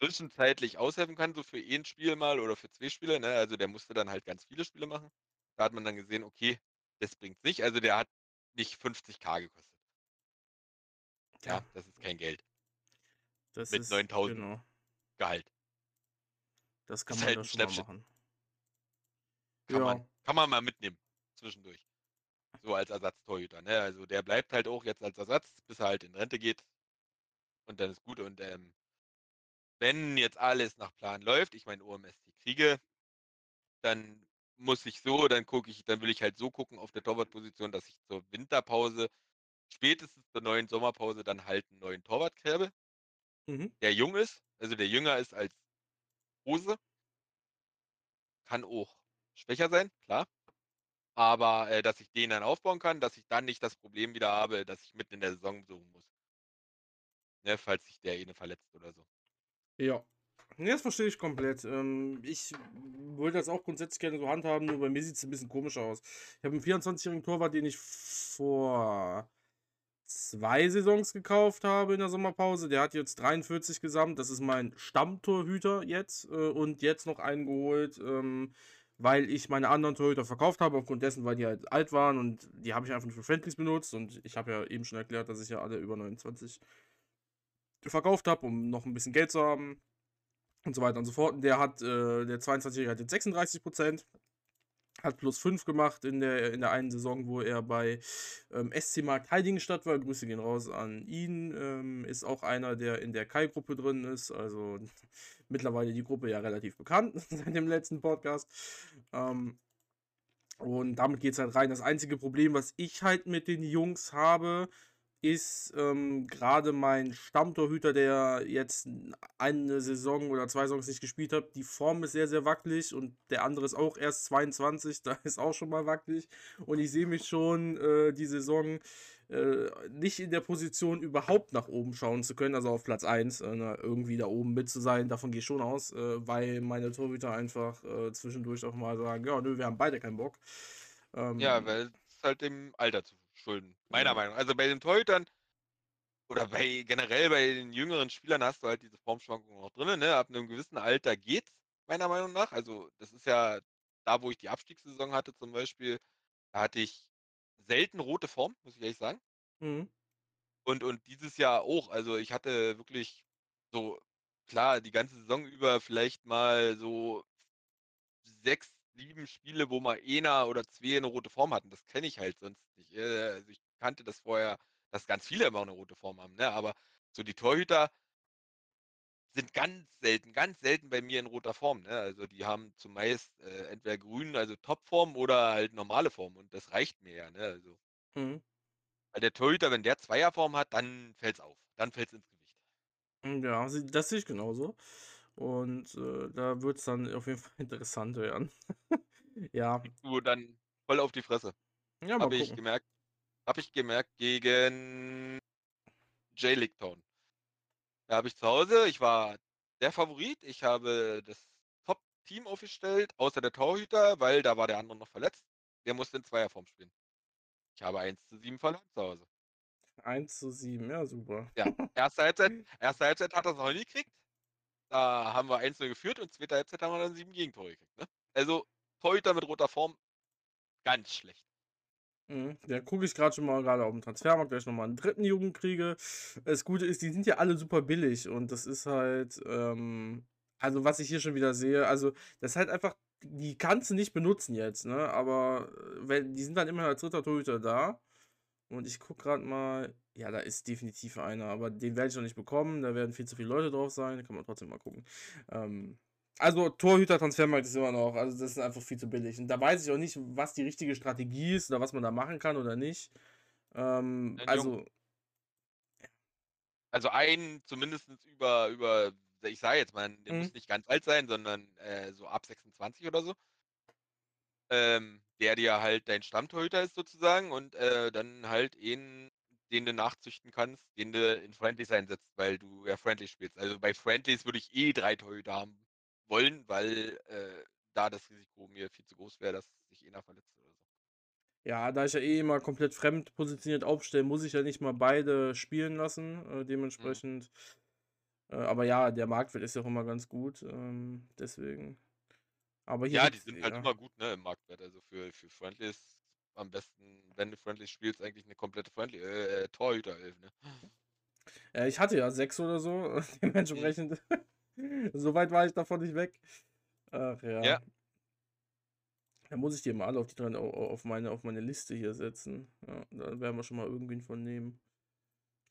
zwischenzeitlich aushelfen kann, so für ein Spiel mal oder für zwei Spiele. Ne? Also der musste dann halt ganz viele Spiele machen. Da hat man dann gesehen, okay, das bringt's nicht. Also der hat nicht 50k gekostet. Ja, ja das ist kein Geld. Das Mit 9000 genau. Gehalt. Das kann das man halt schon mal machen. Kann, ja. man, kann man mal mitnehmen zwischendurch. So als Ersatztorhüter. Ne? Also der bleibt halt auch jetzt als Ersatz, bis er halt in Rente geht. Und dann ist gut. Und ähm, wenn jetzt alles nach Plan läuft, ich mein OMST kriege, dann muss ich so, dann gucke ich, dann will ich halt so gucken auf der Torwartposition, dass ich zur Winterpause spätestens zur neuen Sommerpause dann halt einen neuen Torwartkräbe, Mhm. der jung ist, also der jünger ist als Hose. Kann auch schwächer sein, klar. Aber, äh, dass ich den dann aufbauen kann, dass ich dann nicht das Problem wieder habe, dass ich mitten in der Saison suchen muss. Ne, falls sich der eine verletzt oder so. Ja. Ne, das verstehe ich komplett. Ähm, ich würde das auch grundsätzlich gerne so handhaben, nur bei mir sieht es ein bisschen komisch aus. Ich habe einen 24-jährigen Torwart, den ich vor zwei Saisons gekauft habe in der Sommerpause. Der hat jetzt 43 gesamt. Das ist mein Stammtorhüter jetzt. Äh, und jetzt noch einen geholt, ähm, weil ich meine anderen Torhüter verkauft habe, aufgrund dessen, weil die halt alt waren und die habe ich einfach für Friendlies benutzt. Und ich habe ja eben schon erklärt, dass ich ja alle über 29 verkauft habe, um noch ein bisschen Geld zu haben und so weiter und so fort. Und der hat, äh, der 22-Jährige hat jetzt 36 Prozent, hat plus 5 gemacht in der, in der einen Saison, wo er bei ähm, SC Markt Heidingenstadt war. Grüße gehen raus an ihn. Ähm, ist auch einer, der in der Kai-Gruppe drin ist. Also mittlerweile die Gruppe ja relativ bekannt seit dem letzten Podcast. Ähm, und damit geht es halt rein. Das einzige Problem, was ich halt mit den Jungs habe, ist ähm, gerade mein Stammtorhüter, der jetzt eine Saison oder zwei Saisons nicht gespielt hat. Die Form ist sehr, sehr wackelig und der andere ist auch erst 22, da ist auch schon mal wackelig. Und ich sehe mich schon äh, die Saison äh, nicht in der Position, überhaupt nach oben schauen zu können, also auf Platz 1, äh, irgendwie da oben mit zu sein. Davon gehe ich schon aus, äh, weil meine Torhüter einfach äh, zwischendurch auch mal sagen: Ja, nö, wir haben beide keinen Bock. Ähm, ja, weil es halt dem Alter zu schulden. Meiner Meinung nach. Also bei den Torhütern oder bei generell bei den jüngeren Spielern hast du halt diese Formschwankungen noch drin. Ne? Ab einem gewissen Alter geht's, meiner Meinung nach. Also das ist ja da, wo ich die Abstiegssaison hatte zum Beispiel, da hatte ich selten rote Form, muss ich ehrlich sagen. Mhm. Und, und dieses Jahr auch. Also ich hatte wirklich so, klar, die ganze Saison über vielleicht mal so sechs, sieben Spiele, wo mal einer oder zwei eine rote Form hatten. Das kenne ich halt sonst nicht. Äh, also ich kannte das vorher, dass ganz viele immer eine rote Form haben, ne? Aber so die Torhüter sind ganz selten, ganz selten bei mir in roter Form. Ne? Also die haben zumeist äh, entweder grün, also Topform oder halt normale Form und das reicht mir ja. Ne? Also, mhm. Weil der Torhüter, wenn der Zweierform hat, dann fällt es auf. Dann fällt es ins Gewicht. Hm, ja, das sehe ich genauso. Und äh, da wird es dann auf jeden Fall interessant werden. ja. Du dann voll auf die Fresse. Ja, Habe ich gemerkt. Habe ich gemerkt gegen J-League Town. Da habe ich zu Hause, ich war der Favorit. Ich habe das Top-Team aufgestellt, außer der Torhüter, weil da war der andere noch verletzt. Der musste in Zweierform spielen. Ich habe 1 zu 7 verloren zu Hause. 1 zu 7, ja, super. Ja, erste Halbzeit, erste Halbzeit hat er es noch nie gekriegt. Da haben wir 1 geführt und zweite Halbzeit haben wir dann sieben Gegentore gekriegt. Ne? Also Torhüter mit roter Form, ganz schlecht. Mhm. Ja, gucke ich gerade schon mal gerade auf dem Transfermarkt, weil ich nochmal einen dritten Jugend kriege. Das Gute ist, die sind ja alle super billig und das ist halt, ähm, also was ich hier schon wieder sehe, also das ist halt einfach, die kannst du nicht benutzen jetzt, ne? Aber äh, wenn, die sind dann immer als dritter Torhüter da. Und ich gucke gerade mal, ja, da ist definitiv einer, aber den werde ich noch nicht bekommen. Da werden viel zu viele Leute drauf sein. Da kann man trotzdem mal gucken. Ähm, also Torhüter-Transfermarkt ist immer noch, also das ist einfach viel zu billig. Und da weiß ich auch nicht, was die richtige Strategie ist oder was man da machen kann oder nicht. Ähm, also. Also einen zumindest über, über, ich sage jetzt mal, der mhm. muss nicht ganz alt sein, sondern äh, so ab 26 oder so. Ähm, der dir halt dein Stammtorhüter ist sozusagen und äh, dann halt einen, den du nachzüchten kannst, den du in Friendlies einsetzt, weil du ja Friendlies spielst. Also bei Friendlies würde ich eh drei Torhüter haben wollen, weil äh, da das Risiko mir viel zu groß wäre, dass sich einer verletzt oder so. Ja, da ich ja eh immer komplett fremd positioniert aufstelle, muss ich ja nicht mal beide spielen lassen. Äh, mhm. dementsprechend. Mhm. Äh, aber ja, der Marktwert ist ja auch immer ganz gut. Ähm, deswegen. Aber hier ja, die sind halt immer gut, ne, im Marktwert. Also für, für Friendlies am besten, wenn du Friendlies spielst, eigentlich eine komplette Friendly, äh, äh Torhüter, ne? Ja, ich hatte ja sechs oder so, mhm. dementsprechend. Mhm. so weit war ich davon nicht weg. Ach ja. Ja. Da muss ich die mal alle auf, die, auf, meine, auf meine Liste hier setzen. Ja, da werden wir schon mal irgendwen von nehmen.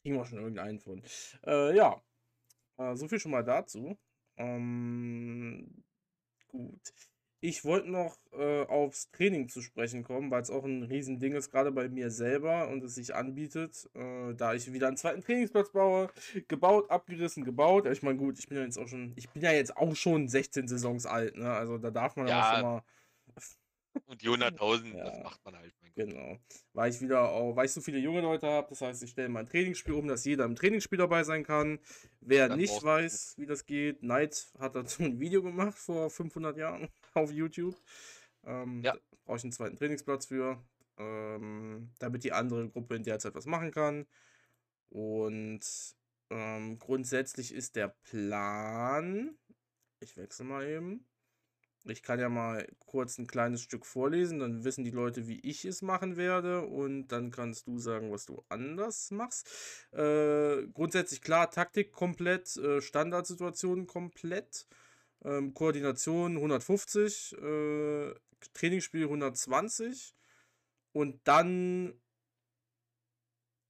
Kriegen wir schon irgendeinen von. Äh, ja. Äh, so viel schon mal dazu. Ähm, gut. Ich wollte noch äh, aufs Training zu sprechen kommen, weil es auch ein Riesending ist, gerade bei mir selber und es sich anbietet, äh, da ich wieder einen zweiten Trainingsplatz baue. Gebaut, abgerissen, gebaut. Ich meine, gut, ich bin ja jetzt auch schon, ich bin ja jetzt auch schon 16 Saisons alt, ne? Also da darf man ja auch schon mal. Und die 100.000, ja, das macht man halt. Genau. Weil ich wieder auch, weil ich so viele junge Leute habe, das heißt, ich stelle mein Trainingsspiel um, dass jeder im Trainingsspiel dabei sein kann. Wer das nicht weiß, wie das geht, Knight hat dazu ein Video gemacht vor 500 Jahren auf YouTube. Ähm, ja. Brauche ich einen zweiten Trainingsplatz für, ähm, damit die andere Gruppe in der Zeit was machen kann. Und ähm, grundsätzlich ist der Plan, ich wechsle mal eben, ich kann ja mal kurz ein kleines Stück vorlesen, dann wissen die Leute, wie ich es machen werde und dann kannst du sagen, was du anders machst. Äh, grundsätzlich klar, Taktik komplett, äh, Standardsituationen komplett, ähm, Koordination 150, äh, Trainingsspiel 120 und dann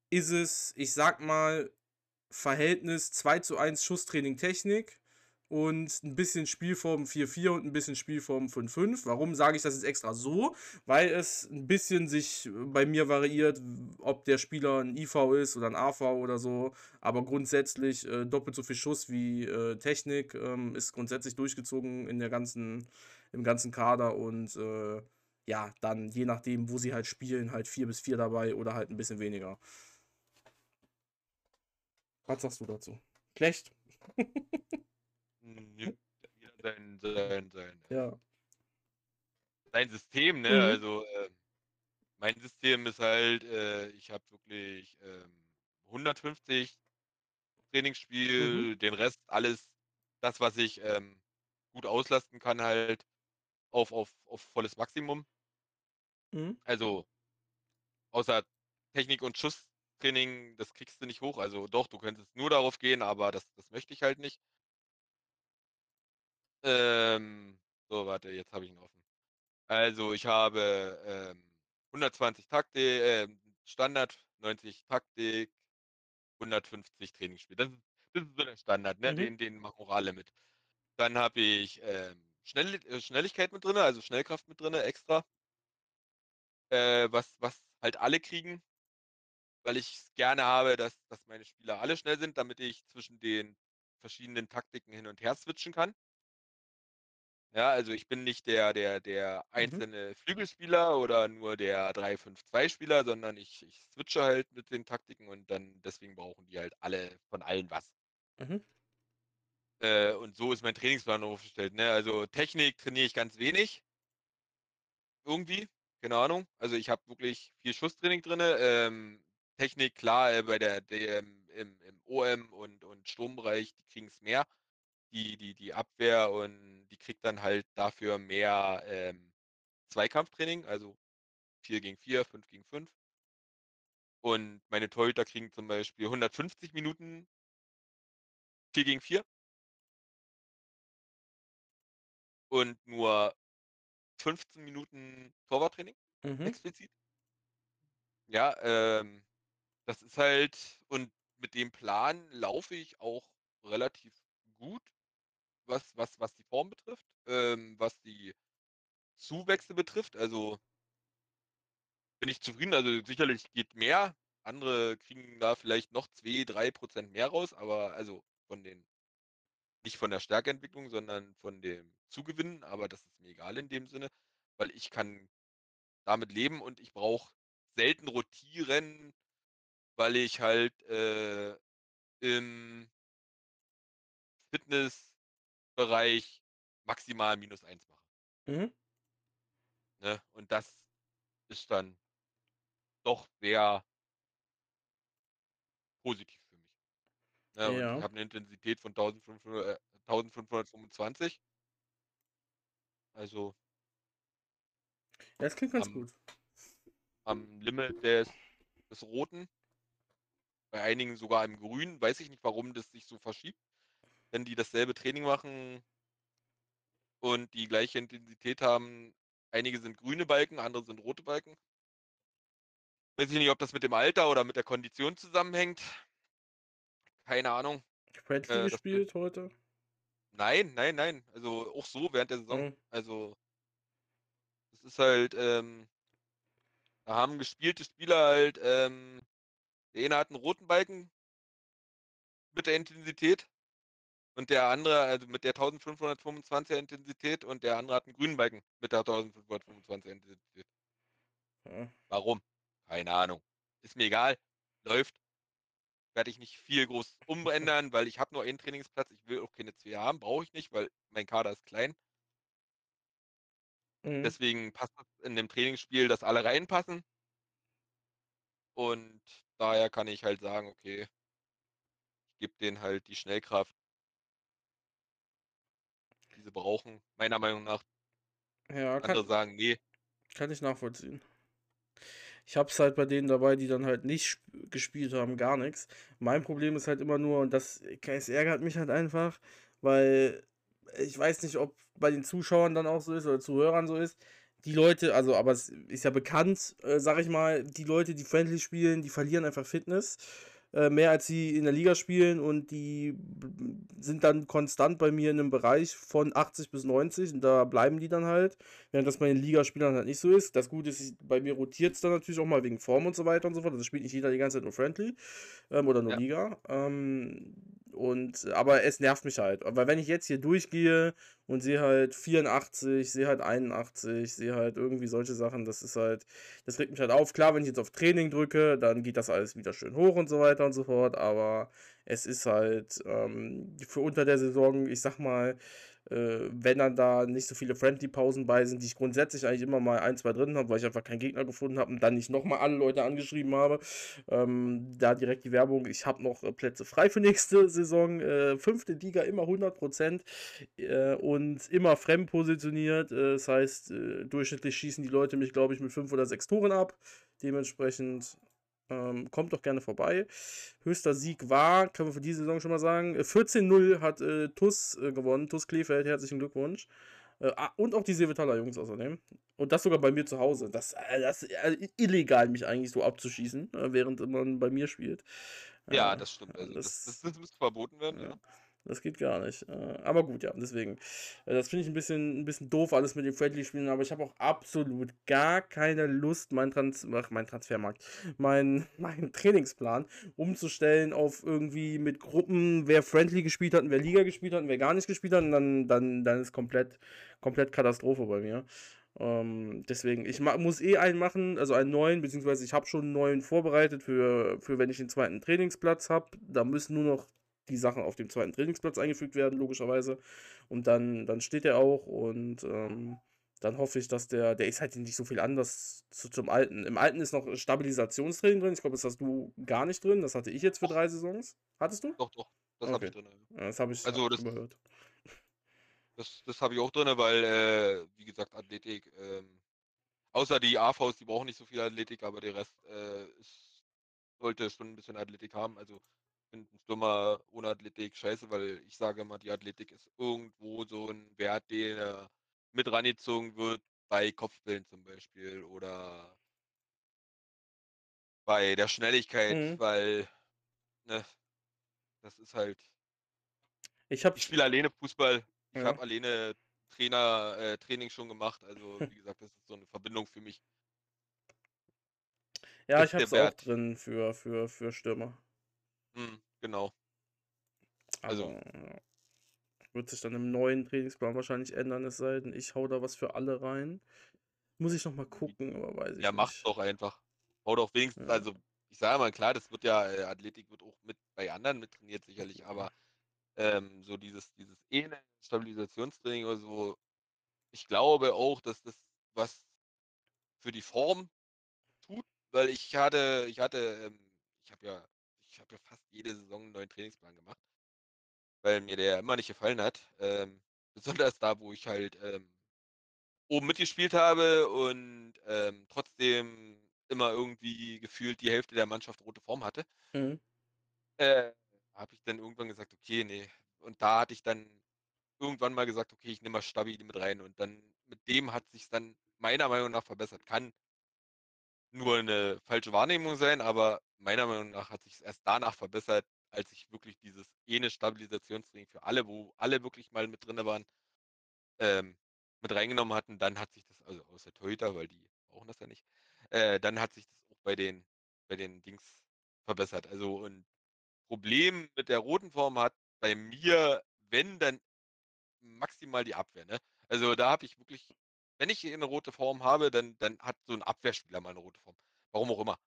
ist es, ich sag mal, Verhältnis 2 zu 1 Schusstraining Technik und ein bisschen Spielform 4-4 und ein bisschen Spielform 5-5. Warum sage ich das jetzt extra so? Weil es ein bisschen sich bei mir variiert, ob der Spieler ein IV ist oder ein AV oder so. Aber grundsätzlich äh, doppelt so viel Schuss wie äh, Technik ähm, ist grundsätzlich durchgezogen in der ganzen, im ganzen Kader und äh, ja, dann je nachdem, wo sie halt spielen, halt 4 bis 4 dabei oder halt ein bisschen weniger. Was sagst du dazu? Schlecht? Hm, sein, sein, sein, ja. sein System, ne? Mhm. Also äh, mein System ist halt, äh, ich habe wirklich äh, 150 Trainingsspiel, mhm. den Rest alles, das, was ich ähm, gut auslasten kann, halt auf, auf, auf volles Maximum. Mhm. Also außer Technik und Schusstraining, das kriegst du nicht hoch. Also doch, du könntest nur darauf gehen, aber das, das möchte ich halt nicht. Ähm, so, warte, jetzt habe ich ihn offen. Also ich habe ähm, 120 Taktik, äh, Standard, 90 Taktik, 150 Trainingsspiel. Das das ist so der Standard, ne? Mhm. Den, den machen auch alle mit. Dann habe ich ähm, Schnell, äh, Schnelligkeit mit drin, also Schnellkraft mit drin, extra. Äh, was, was halt alle kriegen, weil ich es gerne habe, dass, dass meine Spieler alle schnell sind, damit ich zwischen den verschiedenen Taktiken hin und her switchen kann. Ja, also ich bin nicht der der der Mhm. einzelne Flügelspieler oder nur der 3-5-2-Spieler, sondern ich ich switche halt mit den Taktiken und dann deswegen brauchen die halt alle von allen was. Mhm. Äh, und so ist mein Trainingsplan aufgestellt, ne? Also Technik trainiere ich ganz wenig. Irgendwie, keine Ahnung. Also ich habe wirklich viel Schusstraining drin. Ähm, Technik, klar, äh, bei der DM im im OM und und Sturmbereich, die kriegen es mehr die, die, die Abwehr und die kriegt dann halt dafür mehr ähm, Zweikampftraining, also 4 gegen 4, 5 gegen 5. Und meine Torhüter kriegen zum Beispiel 150 Minuten 4 gegen 4. Und nur 15 Minuten Torwarttraining, mhm. explizit. Ja, ähm, das ist halt, und mit dem Plan laufe ich auch relativ gut was, was, was die Form betrifft, ähm, was die Zuwächse betrifft. Also bin ich zufrieden. Also sicherlich geht mehr. Andere kriegen da vielleicht noch 2, 3 Prozent mehr raus, aber also von den, nicht von der Stärkeentwicklung, sondern von dem Zugewinnen. Aber das ist mir egal in dem Sinne, weil ich kann damit leben und ich brauche selten rotieren, weil ich halt äh, im Fitness Bereich maximal minus eins machen. Mhm. Ne? Und das ist dann doch sehr positiv für mich. Ne? Ja. ich habe eine Intensität von 1500, äh, 1525. Also. Das klingt ganz am, gut. Am Limit des, des Roten. Bei einigen sogar im Grün. Weiß ich nicht, warum das sich so verschiebt wenn die dasselbe Training machen und die gleiche Intensität haben. Einige sind grüne Balken, andere sind rote Balken. Weiß ich nicht, ob das mit dem Alter oder mit der Kondition zusammenhängt. Keine Ahnung. Friendly äh, gespielt heute? Nein, nein, nein. Also auch so während der Saison. Mhm. Also ist halt, ähm da haben gespielte Spieler halt, ähm der eine hat einen roten Balken mit der Intensität und der andere also mit der 1525er Intensität und der andere hat einen grünen Balken mit der 1525er Intensität. Ja. Warum? Keine Ahnung. Ist mir egal. Läuft. Werde ich nicht viel groß umändern, weil ich habe nur einen Trainingsplatz. Ich will auch keine 2 haben, brauche ich nicht, weil mein Kader ist klein. Mhm. Deswegen passt es in dem Trainingsspiel, dass alle reinpassen. Und daher kann ich halt sagen, okay, ich gebe denen halt die Schnellkraft, sie brauchen, meiner Meinung nach. Ja, Andere kann, sagen, nee, kann ich nachvollziehen. Ich habe es halt bei denen dabei, die dann halt nicht sp- gespielt haben, gar nichts. Mein Problem ist halt immer nur, und das, es ärgert mich halt einfach, weil ich weiß nicht, ob bei den Zuschauern dann auch so ist oder Zuhörern so ist. Die Leute, also, aber es ist ja bekannt, äh, sag ich mal, die Leute, die Friendly spielen, die verlieren einfach Fitness. Äh, mehr als sie in der Liga spielen und die sind dann konstant bei mir in einem Bereich von 80 bis 90 und da bleiben die dann halt, während das bei den Ligaspielern halt nicht so ist. Das Gute ist, bei mir rotiert es dann natürlich auch mal wegen Form und so weiter und so fort. Also spielt nicht jeder die ganze Zeit nur Friendly ähm, oder nur Ja. Liga. Ähm, und aber es nervt mich halt, weil wenn ich jetzt hier durchgehe und sehe halt 84, sehe halt 81, sehe halt irgendwie solche Sachen, das ist halt, das regt mich halt auf. Klar, wenn ich jetzt auf Training drücke, dann geht das alles wieder schön hoch und so weiter und so fort, aber es ist halt ähm, für unter der Saison, ich sag mal, äh, wenn dann da nicht so viele Friendly-Pausen bei sind, die ich grundsätzlich eigentlich immer mal ein, zwei drin habe, weil ich einfach keinen Gegner gefunden habe und dann nicht nochmal alle Leute angeschrieben habe. Ähm, da direkt die Werbung, ich habe noch äh, Plätze frei für nächste Saison. Äh, fünfte Liga, immer 100% äh, und immer fremd positioniert. Äh, das heißt, äh, durchschnittlich schießen die Leute mich, glaube ich, mit fünf oder sechs Toren ab. Dementsprechend ähm, kommt doch gerne vorbei. Höchster Sieg war, können wir für diese Saison schon mal sagen, äh, 14-0 hat äh, TUS äh, gewonnen. TUS Kleefeld, herzlichen Glückwunsch. Äh, ah, und auch die Sevetaler Jungs außerdem. Und das sogar bei mir zu Hause. Das, äh, das ist äh, illegal, mich eigentlich so abzuschießen, äh, während man bei mir spielt. ja, Äh, das stimmt. Also das, das, das, das müsste verboten werden, ja, ja. Das geht gar nicht. Äh, aber gut, ja, deswegen. Äh, das finde ich ein bisschen, ein bisschen doof, alles mit den Friendly-Spielen, aber ich habe auch absolut gar keine Lust, meinen Trans ach, mein Transfermarkt, meinen mein Trainingsplan umzustellen auf irgendwie mit Gruppen, wer Friendly gespielt hat und wer Liga gespielt hat und wer gar nicht gespielt hat. Und dann, dann, dann ist komplett, komplett Katastrophe bei mir. Ähm, deswegen, ich muss eh einen machen, also einen neuen, beziehungsweise ich habe schon einen neuen vorbereitet für, für wenn ich den zweiten Trainingsplatz habe. Da müssen nur noch die Sachen auf dem zweiten Trainingsplatz eingefügt werden, logischerweise. Und dann, dann steht er auch und ähm, dann hoffe ich, dass der, der ist halt nicht so viel anders zu, zum alten. Im alten ist noch Stabilisationstraining drin. Ich glaube, das hast du gar nicht drin. Das hatte ich jetzt für drei Saisons. Hattest du? Doch, doch. Das habe Okay. ich drin. ja. Das habe ich Also das, überhört. das, das habe ich auch drin, weil, äh, wie gesagt, Athletik, ähm, außer die AVs, die brauchen nicht so viel Athletik, aber der Rest äh, ist, sollte schon ein bisschen Athletik haben. Also ich finde ein Stürmer ohne Athletik scheiße, weil ich sage immer, die Athletik ist irgendwo so ein Wert, der mit rangezogen wird bei Kopfbällen zum Beispiel oder bei der Schnelligkeit, Mhm. weil, ne, das ist halt, Ich ich spiele alleine Fußball, ich ja. habe alleine Trainer, äh, Training schon gemacht, also wie gesagt, das ist so eine Verbindung für mich. Ja, Ist ich habe es auch drin für, für, für Stürmer. Hm, genau. Also, Aber ja, wird sich dann im neuen Trainingsplan wahrscheinlich ändern, es sei denn, ich hau da was für alle rein. Muss ich noch mal gucken, aber weiß ja, ich mach's nicht. doch einfach. Hau doch wenigstens, Ja. also ich sage mal, klar, das wird ja, äh, Athletik wird auch mit bei anderen mit trainiert sicherlich, aber ähm, so dieses, dieses Stabilisationstraining oder so, ich glaube auch, dass das was für die Form tut, weil ich hatte, ich hatte, ähm, ich habe ja, habe ja fast jede Saison einen neuen Trainingsplan gemacht, weil mir der immer nicht gefallen hat. Ähm, besonders da, wo ich halt ähm, oben mitgespielt habe und ähm, trotzdem immer irgendwie gefühlt die Hälfte der Mannschaft rote Form hatte. Mhm. Äh, habe ich dann irgendwann gesagt, okay, nee. Und da hatte ich dann irgendwann mal gesagt, okay, ich nehme mal Stabi mit rein. Und dann mit dem hat sich dann meiner Meinung nach verbessert. Kann nur eine falsche Wahrnehmung sein, aber meiner Meinung nach hat sich es erst danach verbessert, als ich wirklich dieses ene Stabilisationstraining für alle, wo alle wirklich mal mit drin waren, ähm, mit reingenommen hatten, dann hat sich das, also außer Torhüter, weil die brauchen das ja nicht, äh, dann hat sich das auch bei den, bei den Dings verbessert. Also und Problem mit der roten Form hat bei mir, wenn, dann maximal die Abwehr. Ne? Also da habe ich wirklich, wenn ich eine rote Form habe, dann, dann hat so ein Abwehrspieler mal eine rote Form. Warum auch immer.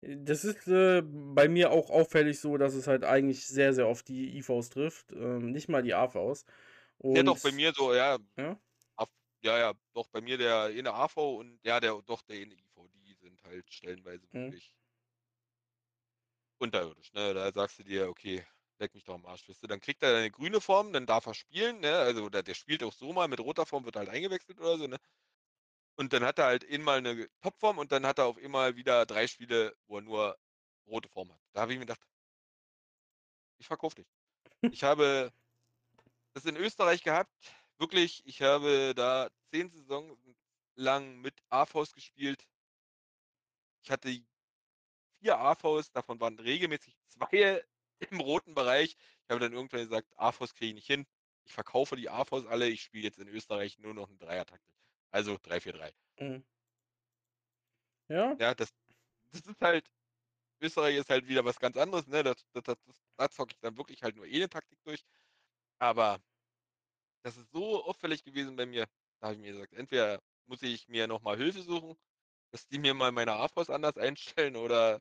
Das ist äh, bei mir auch auffällig so, dass es halt eigentlich sehr, sehr oft die IVs trifft. Ähm, nicht mal die AVs. Und, ja, doch, bei mir so, ja. Ja? ja, ja, doch, bei mir der eine AV und ja, der doch der eine IV, die sind halt stellenweise mhm. wirklich unterirdisch. Ne? Da sagst du dir, okay, leck mich doch am Arsch, wisst du. Dann kriegt er eine grüne Form, dann darf er spielen, ne? Also der, der spielt auch so mal, mit roter Form wird halt eingewechselt oder so, ne? Und dann hat er halt einmal eine Topform und dann hat er auf einmal wieder drei Spiele, wo er nur rote Form hat. Da habe ich mir gedacht, ich verkaufe dich. Ich habe das in Österreich gehabt, wirklich, ich habe da zehn Saisons lang mit AVs gespielt. Ich hatte vier AVs, davon waren regelmäßig zwei im roten Bereich. Ich habe dann irgendwann gesagt, AVs kriege ich nicht hin. Ich verkaufe die AVs alle. Ich spiele jetzt in Österreich nur noch eine Dreier-Taktik. Also 3-4-3. Mhm. Ja. Ja, das, das ist halt, Österreich ist halt wieder was ganz anderes, ne? Das, das, das, da zocke ich dann wirklich halt nur eh eine Taktik durch. Aber das ist so auffällig gewesen bei mir. Da habe ich mir gesagt, entweder muss ich mir nochmal Hilfe suchen, dass die mir mal meine AFOS anders einstellen oder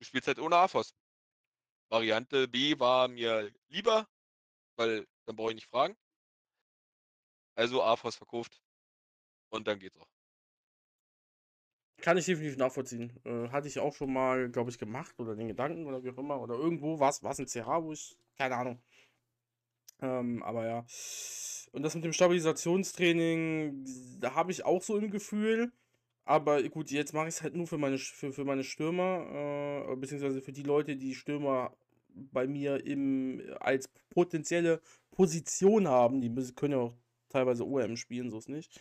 du spielst halt ohne AFOS. Variante B war mir lieber, weil dann brauche ich nicht fragen. Also AFOS verkauft und dann geht's auch. Kann ich definitiv nachvollziehen. Äh, hatte ich auch schon mal, glaube ich, gemacht oder den Gedanken oder wie auch immer. Oder irgendwo war es ein CH, wo ich, keine Ahnung. Ähm, aber ja. Und das mit dem Stabilisationstraining, da habe ich auch so ein Gefühl. Aber gut, jetzt mache ich es halt nur für meine, für, für meine Stürmer, äh, beziehungsweise für die Leute, die Stürmer bei mir im, als potenzielle Position haben. Die können ja auch teilweise OM spielen, so ist nicht.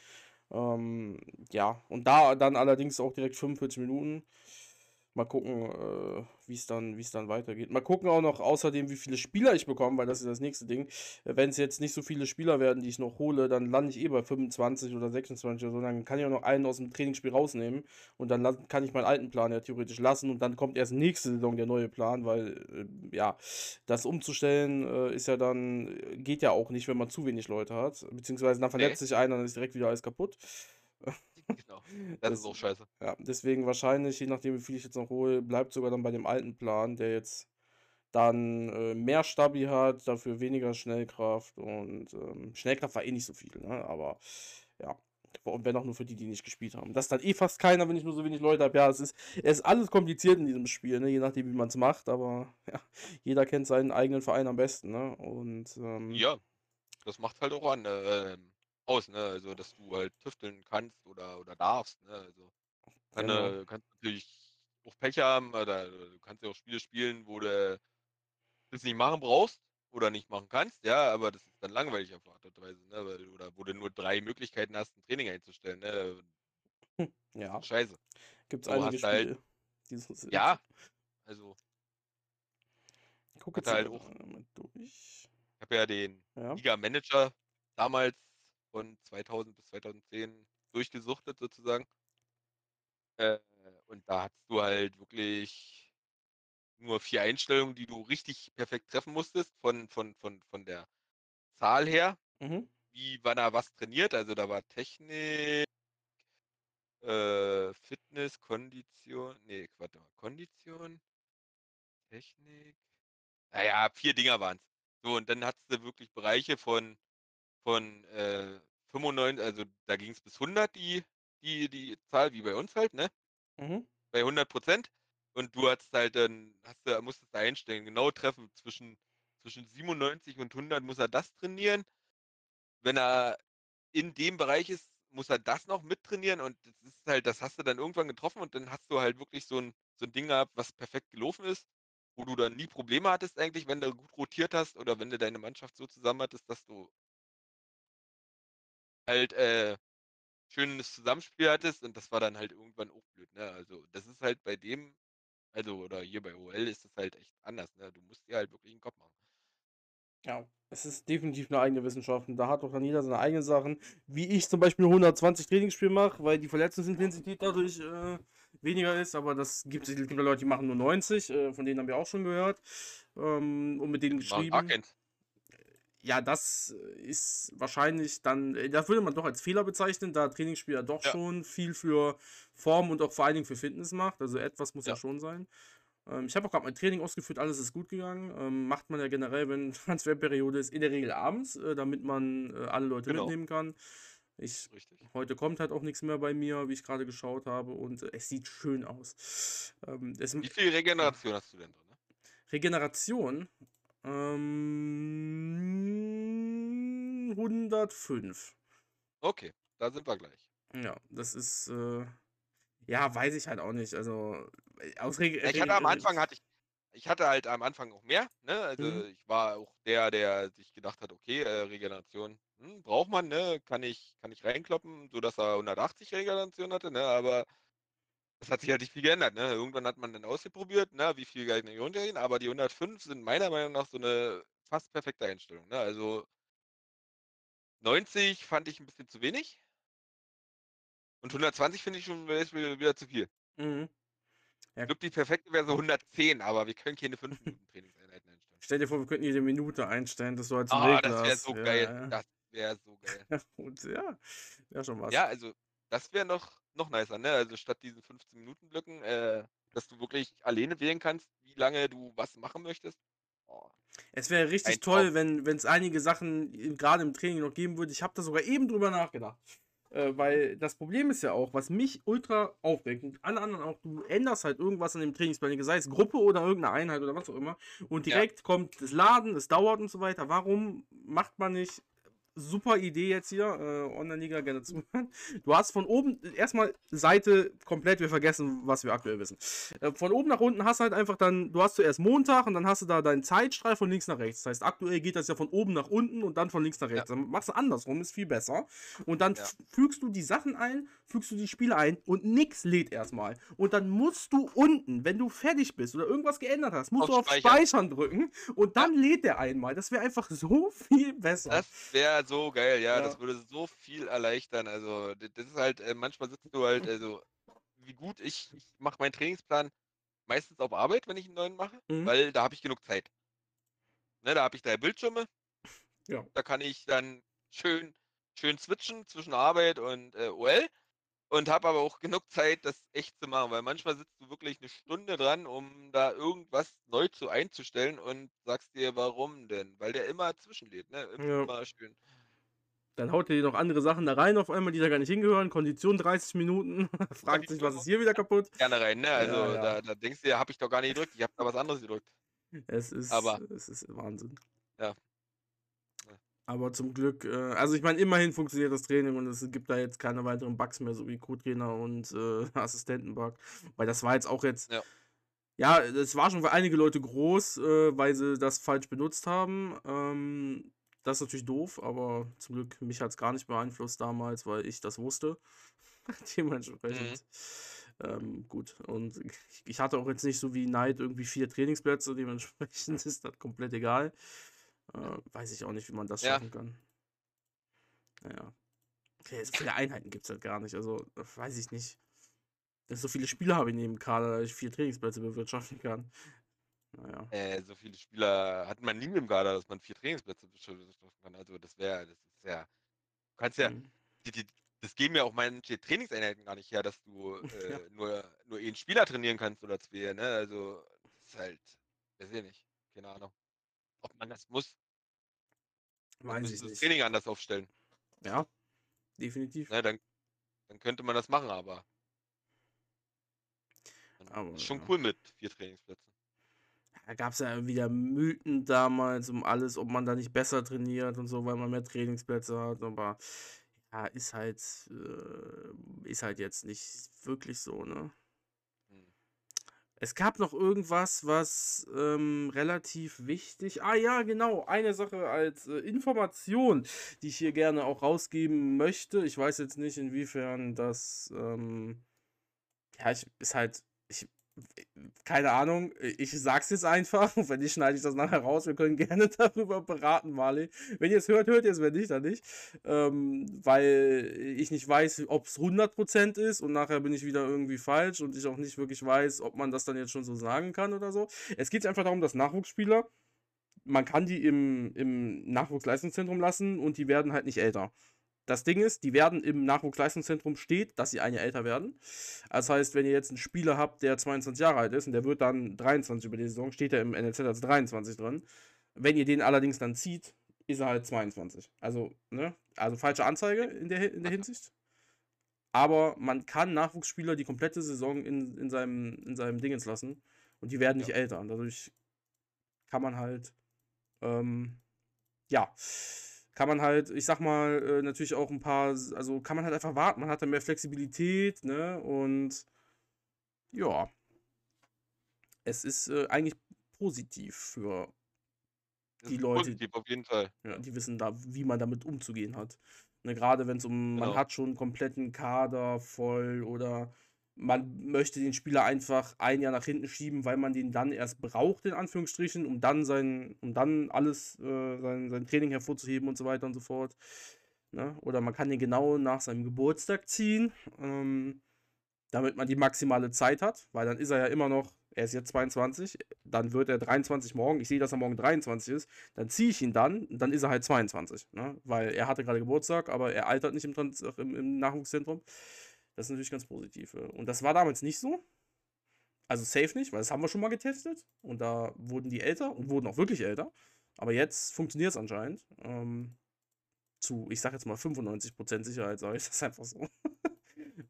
Ähm, ja, und da dann allerdings auch direkt 45 Minuten. Mal gucken, äh, wie es dann, dann weitergeht. Mal gucken auch noch außerdem, wie viele Spieler ich bekomme, weil das ist das nächste Ding. Wenn es jetzt nicht so viele Spieler werden, die ich noch hole, dann lande ich eh bei 25 oder 26 oder so. Dann kann ich auch noch einen aus dem Trainingsspiel rausnehmen und dann kann ich meinen alten Plan ja theoretisch lassen und dann kommt erst nächste Saison der neue Plan, weil äh, ja, das umzustellen äh, ist ja dann, geht ja auch nicht, wenn man zu wenig Leute hat. Beziehungsweise dann verletzt nee. sich einer, dann ist direkt wieder alles kaputt. Genau. Das, das, ist auch scheiße. Ja, deswegen wahrscheinlich, je nachdem, wie viel ich jetzt noch hole, bleibt sogar dann bei dem alten Plan, der jetzt dann äh, mehr Stabi hat, dafür weniger Schnellkraft und ähm, Schnellkraft war eh nicht so viel, ne? aber ja. Und wenn auch nur für die, die nicht gespielt haben. Das ist dann eh fast keiner, wenn ich nur so wenig Leute habe. Ja, es ist, es ist alles kompliziert in diesem Spiel, ne? je nachdem, wie man es macht, aber ja, jeder kennt seinen eigenen Verein am besten. Ne? Und, ähm, ja, das macht halt auch an. Äh, aus, ne? Also, dass du halt tüfteln kannst oder, oder darfst, ne? Also, kann, genau. äh, kannst natürlich auch Pech haben oder du kannst ja auch Spiele spielen, wo du das nicht machen brauchst oder nicht machen kannst, ja, aber das ist dann langweilig auf Art und Weise, ne? Oder wo du nur drei Möglichkeiten hast, ein Training einzustellen, ne? Hm, ja. Scheiße. Gibt es einige halt Spiele, die so sind. Ja, also. Ich gucke jetzt halt auch, mal durch. Ich habe ja den ja. Liga-Manager damals von 2000 bis 2010 durchgesuchtet sozusagen. Äh, und da hattest du halt wirklich nur vier Einstellungen, die du richtig perfekt treffen musstest, von, von, von, von der Zahl her. Mhm. Wie, wann er was trainiert. Also da war Technik, äh, Fitness, Kondition, nee, warte mal, Kondition, Technik. Naja, vier Dinger waren es. So, und dann hattest du wirklich Bereiche von von äh, 95, also da ging es bis 100 die, die, die Zahl, wie bei uns halt, ne? Mhm. Bei 100 Prozent. Und du hast halt dann, hast du, musstest da einstellen, genau treffen, zwischen, zwischen 97 und 100 muss er das trainieren. Wenn er in dem Bereich ist, muss er das noch mittrainieren und das ist halt, das hast du dann irgendwann getroffen und dann hast du halt wirklich so ein, so ein Ding gehabt, was perfekt gelaufen ist, wo du dann nie Probleme hattest eigentlich, wenn du gut rotiert hast oder wenn du deine Mannschaft so zusammen hattest, dass du halt äh, schönes Zusammenspiel hattest und das war dann halt irgendwann auch blöd, ne? Also das ist halt bei dem, also oder hier bei OL ist das halt echt anders, ne? Du musst dir halt wirklich einen Kopf machen. Ja, es ist definitiv eine eigene Wissenschaft und da hat doch dann jeder seine eigenen Sachen. Wie ich zum Beispiel 120 Trainingsspiele mache, weil die Verletzungsintensität dadurch äh, weniger ist, aber das gibt es Leute, die machen nur 90, äh, von denen haben wir auch schon gehört ähm, und mit denen geschrieben. Ja, das ist wahrscheinlich dann, äh, das würde man doch als Fehler bezeichnen, da Trainingsspieler doch ja. schon viel für Form und auch vor allen Dingen für Fitness macht. Also etwas muss ja, ja schon sein. Ähm, ich habe auch gerade mein Training ausgeführt, alles ist gut gegangen. Ähm, macht man ja generell, wenn Transferperiode ist, in der Regel abends, äh, damit man äh, alle Leute genau. mitnehmen kann. Ich, heute kommt halt auch nichts mehr bei mir, wie ich gerade geschaut habe, und äh, es sieht schön aus. Ähm, es, wie viel Regeneration hast du denn drin? Regeneration? Ähm, 105. Okay, da sind wir gleich. Ja, das ist. Äh, ja, weiß ich halt auch nicht. Also, äh, aus Reg ich hatte am Anfang hatte ich, ich hatte halt am Anfang auch mehr. Ne? Also mhm. ich war auch der, der sich gedacht hat, okay, äh, Regeneration hm, braucht man, ne? Kann ich, kann ich reinkloppen, sodass er 180 Regeneration hatte, ne? Aber das hat sich halt nicht viel geändert, ne? Irgendwann hat man dann ausprobiert, ne? Wie viel Geld ich runtergehen, aber die 105 sind meiner Meinung nach so eine fast perfekte Einstellung, ne? Also 90 fand ich ein bisschen zu wenig. Und 120 finde ich schon wieder, zu viel. Mhm. Ja. Ich glaube, die perfekte wäre so 110, aber wir können keine 5 Minuten Trainingseinheiten einstellen. Stell dir vor, wir könnten jede Minute einstellen, das so als Ah, oh, das wäre so ja, geil. Ja. Das wäre so geil. Und ja, wäre schon was. Ja, also das wäre noch, noch nicer, ne? Also statt diesen 15 Minuten Blöcken, äh, dass du wirklich alleine wählen kannst, wie lange du was machen möchtest. Oh. Es wäre richtig toll, wenn es einige Sachen gerade im Training noch geben würde. Ich habe da sogar eben drüber nachgedacht. Äh, weil das Problem ist ja auch, was mich ultra aufregt und alle anderen auch, du änderst halt irgendwas an dem Trainingsplan, sei es Gruppe oder irgendeine Einheit oder was auch immer, und direkt ja. kommt das Laden, es dauert und so weiter. Warum macht man nicht super Idee jetzt hier. Äh, Online-Liga gerne zuhören. Du hast von oben erstmal Seite komplett, wir vergessen, was wir aktuell wissen. Äh, von oben nach unten hast du halt einfach dann, du hast zuerst Montag und dann hast du da deinen Zeitstrahl von links nach rechts. Das heißt, aktuell geht das ja von oben nach unten und dann von links nach rechts. Ja. Dann machst du andersrum, ist viel besser. Und dann ja. fügst du die Sachen ein, fügst du die Spiele ein und nix lädt erstmal. Und dann musst du unten, wenn du fertig bist oder irgendwas geändert hast, musst auf du auf Speichern. Speichern drücken und dann ja. lädt der einmal. Das wäre einfach so viel besser. Das wäre so geil, ja, ja, das würde so viel erleichtern. Also, das ist halt, äh, manchmal sitzt du halt, also, wie gut ich, ich mache meinen Trainingsplan meistens auf Arbeit, wenn ich einen neuen mache, mhm. weil da habe ich genug Zeit. Ne, da habe ich drei Bildschirme. Ja. Da kann ich dann schön, schön switchen zwischen Arbeit und äh, OL und habe aber auch genug Zeit, das echt zu machen, weil manchmal sitzt du wirklich eine Stunde dran, um da irgendwas neu zu einzustellen und sagst dir, warum denn? Weil der immer zwischenlebt, ne? Immer ja. schön. Dann haut er noch andere Sachen da rein auf einmal, die da gar nicht hingehören. Kondition 30 Minuten. Fragt sich, was ist hier wieder kaputt? Gerne rein, ne? Also ja, ja. Da, da, denkst du, ja, habe ich doch gar nicht gedrückt. Ich habe da was anderes gedrückt. Es ist, Aber, es ist Wahnsinn. Ja. Aber zum Glück, äh, also ich meine, immerhin funktioniert das Training und es gibt da jetzt keine weiteren Bugs mehr, so wie Co-Trainer und äh, Assistentenbug. Weil das war jetzt auch jetzt. Ja. Ja, es war schon für einige Leute groß, äh, weil sie das falsch benutzt haben. Ähm, das ist natürlich doof, aber zum Glück, mich hat es gar nicht beeinflusst damals, weil ich das wusste. Dementsprechend. Mhm. Ähm, gut. Und ich hatte auch jetzt nicht so wie Neid irgendwie vier Trainingsplätze, dementsprechend ist das komplett egal. Äh, weiß ich auch nicht, wie man das ja. schaffen kann. Naja. Okay, so viele Einheiten gibt es halt gar nicht. Also, weiß ich nicht. So viele Spieler habe ich neben Kader, dass ich vier Trainingsplätze bewirtschaften kann. Naja. Äh, so viele Spieler hat man nie im Kader, dass man vier Trainingsplätze bestimmen kann. Also das wäre, das ist ja. Du kannst ja. Mhm. Die, die, das geben ja auch manche Trainingseinheiten gar nicht her, dass du äh, ja. nur, nur einen Spieler trainieren kannst oder zwei, ne? Also, das ist halt, weiß ich nicht. Keine Ahnung. Ob man das muss. Weiß ich das nicht. Training anders aufstellen. Ja, definitiv. Ne, dann, dann könnte man das machen, aber. aber ist schon ja. cool mit vier Trainingsplätzen. Da gab es ja wieder Mythen damals um alles, ob man da nicht besser trainiert und so, weil man mehr Trainingsplätze hat. Aber ja, ist halt, äh, ist halt jetzt nicht wirklich so, ne? Hm. Es gab noch irgendwas, was ähm, relativ wichtig. Ah ja, genau, eine Sache als äh, Information, die ich hier gerne auch rausgeben möchte. Ich weiß jetzt nicht, inwiefern das, ähm, ja, ich, ist halt, ich keine Ahnung, ich sag's jetzt einfach. Wenn nicht, schneide ich das nachher raus. Wir können gerne darüber beraten, Marley. Wenn ihr es hört, hört ihr es, wenn nicht, dann nicht. Ähm, weil ich nicht weiß, ob es 100% ist und nachher bin ich wieder irgendwie falsch und ich auch nicht wirklich weiß, ob man das dann jetzt schon so sagen kann oder so. Es geht einfach darum, dass Nachwuchsspieler, man kann die im, im Nachwuchsleistungszentrum lassen und die werden halt nicht älter. Das Ding ist, die werden im Nachwuchsleistungszentrum steht, dass sie ein Jahr älter werden. Das heißt, wenn ihr jetzt einen Spieler habt, der 22 Jahre alt ist und der wird dann 23 über die Saison, steht er im NLZ als 23 drin. Wenn ihr den allerdings dann zieht, ist er halt 22. Also, ne? Also falsche Anzeige in der, in der Hinsicht. Aber man kann Nachwuchsspieler die komplette Saison in, in, seinem, in seinem Dingens lassen und die werden nicht ja. älter. Und dadurch kann man halt, ähm, ja, kann man halt, ich sag mal, äh, natürlich auch ein paar, also kann man halt einfach warten. Man hat dann mehr Flexibilität, ne? Und ja, es ist äh, eigentlich positiv für die Leute. Positiv, auf jeden Fall. Ja, die wissen da, wie man damit umzugehen hat. Ne, Gerade wenn es um, genau. man hat schon einen kompletten Kader voll oder man möchte den Spieler einfach ein Jahr nach hinten schieben, weil man den dann erst braucht, in Anführungsstrichen, um dann sein, um dann alles, äh, sein, sein Training hervorzuheben und so weiter und so fort. Ne? Oder man kann den genau nach seinem Geburtstag ziehen, ähm, damit man die maximale Zeit hat, weil dann ist er ja immer noch, er ist jetzt 22, dann wird er 23 morgen, ich sehe, dass er morgen 23 ist, dann ziehe ich ihn dann, dann ist er halt 22, ne? weil er hatte gerade Geburtstag, aber er altert nicht im, im, im Nachwuchszentrum. Das ist natürlich ganz positiv. Und das war damals nicht so. Also safe nicht, weil das haben wir schon mal getestet. Und da wurden die älter und wurden auch wirklich älter. Aber jetzt funktioniert es anscheinend. Ähm, zu, ich sag jetzt mal 95% Sicherheit, sage ich das einfach so.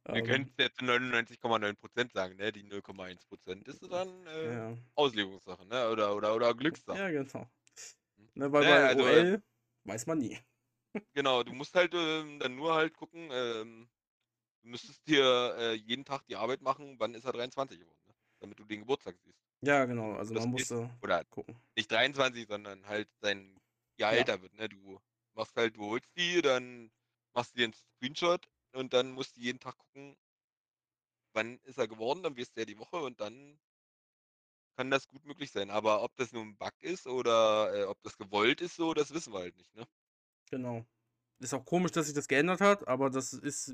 Wir ähm, können es jetzt 99,9% sagen, ne? Die 0,1% ist dann äh, ja. Auslegungssache, ne? Oder, oder, oder Glückssache. Ja, genau. Hm. Ne, weil ne, bei also, OL weiß man nie. Genau, du musst halt ähm, dann nur halt gucken, ähm, Du müsstest dir äh, jeden Tag die Arbeit machen, wann ist er 23 geworden, ne? damit du den Geburtstag siehst. Ja, genau. Also man musste oder gucken. Nicht 23, sondern halt sein Jahr ja. älter wird. Ne? Du machst halt, du holst die, dann machst du dir einen Screenshot und dann musst du jeden Tag gucken, wann ist er geworden, dann wirst du ja die Woche und dann kann das gut möglich sein. Aber ob das nur ein Bug ist oder äh, ob das gewollt ist, so, das wissen wir halt nicht, ne? Genau. Ist auch komisch, dass sich das geändert hat, aber das ist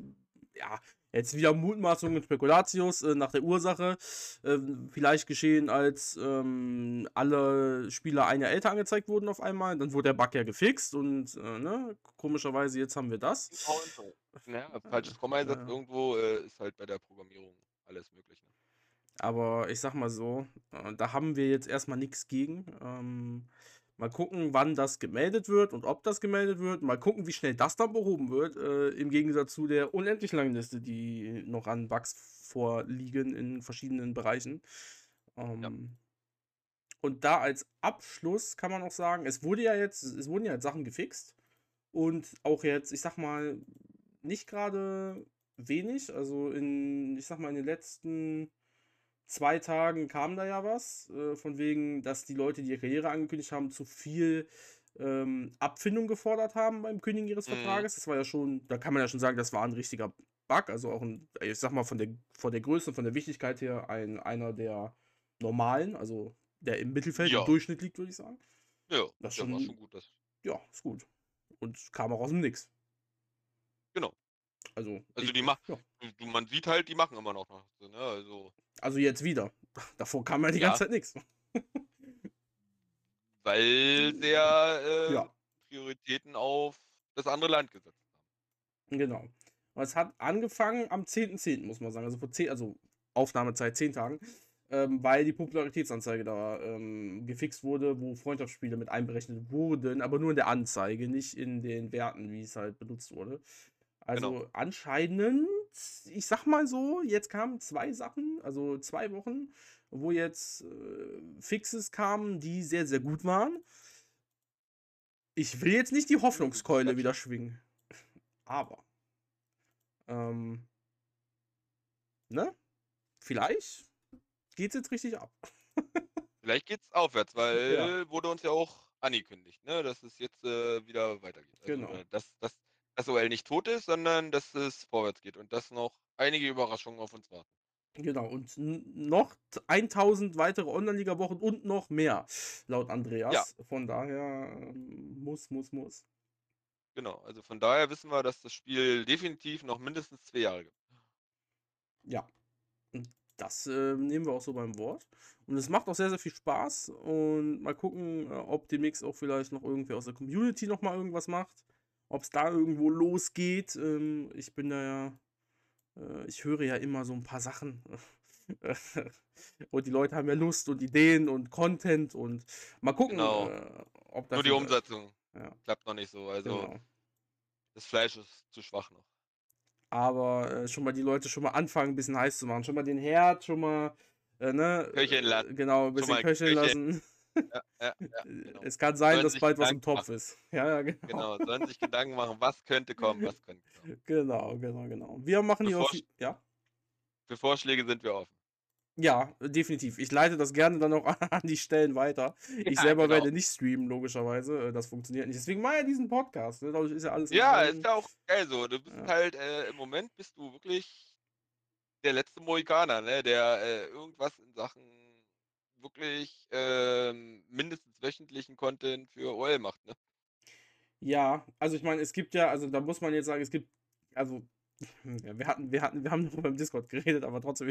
ja, jetzt wieder Mutmaßungen und Spekulatius äh, nach der Ursache. Äh, vielleicht geschehen, als ähm, alle Spieler ein Jahr älter angezeigt wurden auf einmal. Dann wurde der Bug ja gefixt und äh, ne, komischerweise jetzt haben wir das. Ja, falsches Komma-Einsatz ja. irgendwo äh, ist halt bei der Programmierung alles möglich. Ne? Aber ich sag mal so, äh, da haben wir jetzt erstmal nichts gegen. Ähm, Mal gucken, wann das gemeldet wird und ob das gemeldet wird. Mal gucken, wie schnell das dann behoben wird. Äh, Im Gegensatz zu der unendlich langen Liste, die noch an Bugs vorliegen in verschiedenen Bereichen. Ähm, ja. Und da als Abschluss kann man auch sagen, es wurde ja jetzt, es wurden ja jetzt Sachen gefixt. Und auch jetzt, ich sag mal, nicht gerade wenig. Also in, ich sag mal, in den letzten zwei Tagen kam da ja was, äh, von wegen, dass die Leute, die ihre Karriere angekündigt haben, zu viel ähm, Abfindung gefordert haben beim Kündigen ihres mhm. Vertrages. Das war ja schon, da kann man ja schon sagen, das war ein richtiger Bug, also auch ein, ich sag mal, von der, von der Größe und von der Wichtigkeit her ein, einer der normalen, also der im Mittelfeld ja. im Durchschnitt liegt, würde ich sagen. Ja, das schon, war schon gut. Das. Ja, ist gut. Und kam auch aus dem Nix. Genau. Also, also ich, die machen, ja. man sieht halt, die machen immer noch. Ne? Also, also jetzt wieder. Davor kam ja die ja. ganze Zeit nichts. Weil der äh, ja. Prioritäten auf das andere Land gesetzt haben. Genau. Und es hat angefangen am 10.10., .10., muss man sagen. Also vor 10, also Aufnahmezeit 10 Tagen. Ähm, weil die Popularitätsanzeige da ähm, gefixt wurde, wo Freundschaftsspiele mit einberechnet wurden, aber nur in der Anzeige, nicht in den Werten, wie es halt benutzt wurde. Also genau. anscheinend, ich sag mal so, jetzt kamen zwei Sachen, also zwei Wochen, wo jetzt äh, Fixes kamen, die sehr, sehr gut waren. Ich will jetzt nicht die Hoffnungskeule wieder schwingen. Aber. Ähm, ne? Vielleicht geht's jetzt richtig ab. Vielleicht geht's aufwärts, weil ja. wurde uns ja auch angekündigt, ne, dass es jetzt äh, wieder weitergeht. Also, genau. Äh, dass, dass OL nicht tot ist, sondern dass es vorwärts geht und dass noch einige Überraschungen auf uns warten. Genau, und noch 1000 weitere Online-Liga-Wochen und noch mehr, laut Andreas. Ja. Von daher ähm, muss, muss, muss. Genau, also von daher wissen wir, dass das Spiel definitiv noch mindestens zwei Jahre gibt. Ja, das äh, nehmen wir auch so beim Wort. Und es macht auch sehr, sehr viel Spaß. Und mal gucken, äh, ob demnächst auch vielleicht noch irgendwer aus der Community nochmal irgendwas macht. Ob es da irgendwo losgeht. Ähm, ich bin da ja äh, ich höre ja immer so ein paar Sachen. und die Leute haben ja Lust und Ideen und Content und mal gucken, genau. äh, ob das. Nur die Umsetzung ja. klappt noch nicht so. Also genau. das Fleisch ist zu schwach noch. Aber äh, schon mal die Leute schon mal anfangen, ein bisschen heiß zu machen. Schon mal den Herd, schon mal. Äh, ne, köcheln lassen. Genau, ein bisschen köcheln lassen. Ja, ja, ja, genau. Es kann sein, sollen dass bald Gedanken was im Topf machen. ist. Ja, ja, genau. Genau, sollen sich Gedanken machen, was könnte kommen, was könnte kommen. Genau, genau, genau. Wir machen hier auch. Ja? Für Vorschläge sind wir offen. Ja, definitiv. Ich leite das gerne dann auch an die Stellen weiter. Ich selber genau. werde nicht streamen, logischerweise. Äh, das funktioniert nicht. Deswegen mache ich diesen Podcast. Ne? Dadurch ist ja alles. Ja, ist ja auch geil so. Du bist halt, äh, im Moment bist du wirklich der letzte Mohikaner, ne? der äh, irgendwas in Sachen wirklich ähm, mindestens wöchentlichen Content für OL macht, ne? Ja, also ich meine, es gibt ja, also da muss man jetzt sagen, es gibt, also ja, wir hatten, wir hatten, wir haben noch beim Discord geredet, aber trotzdem,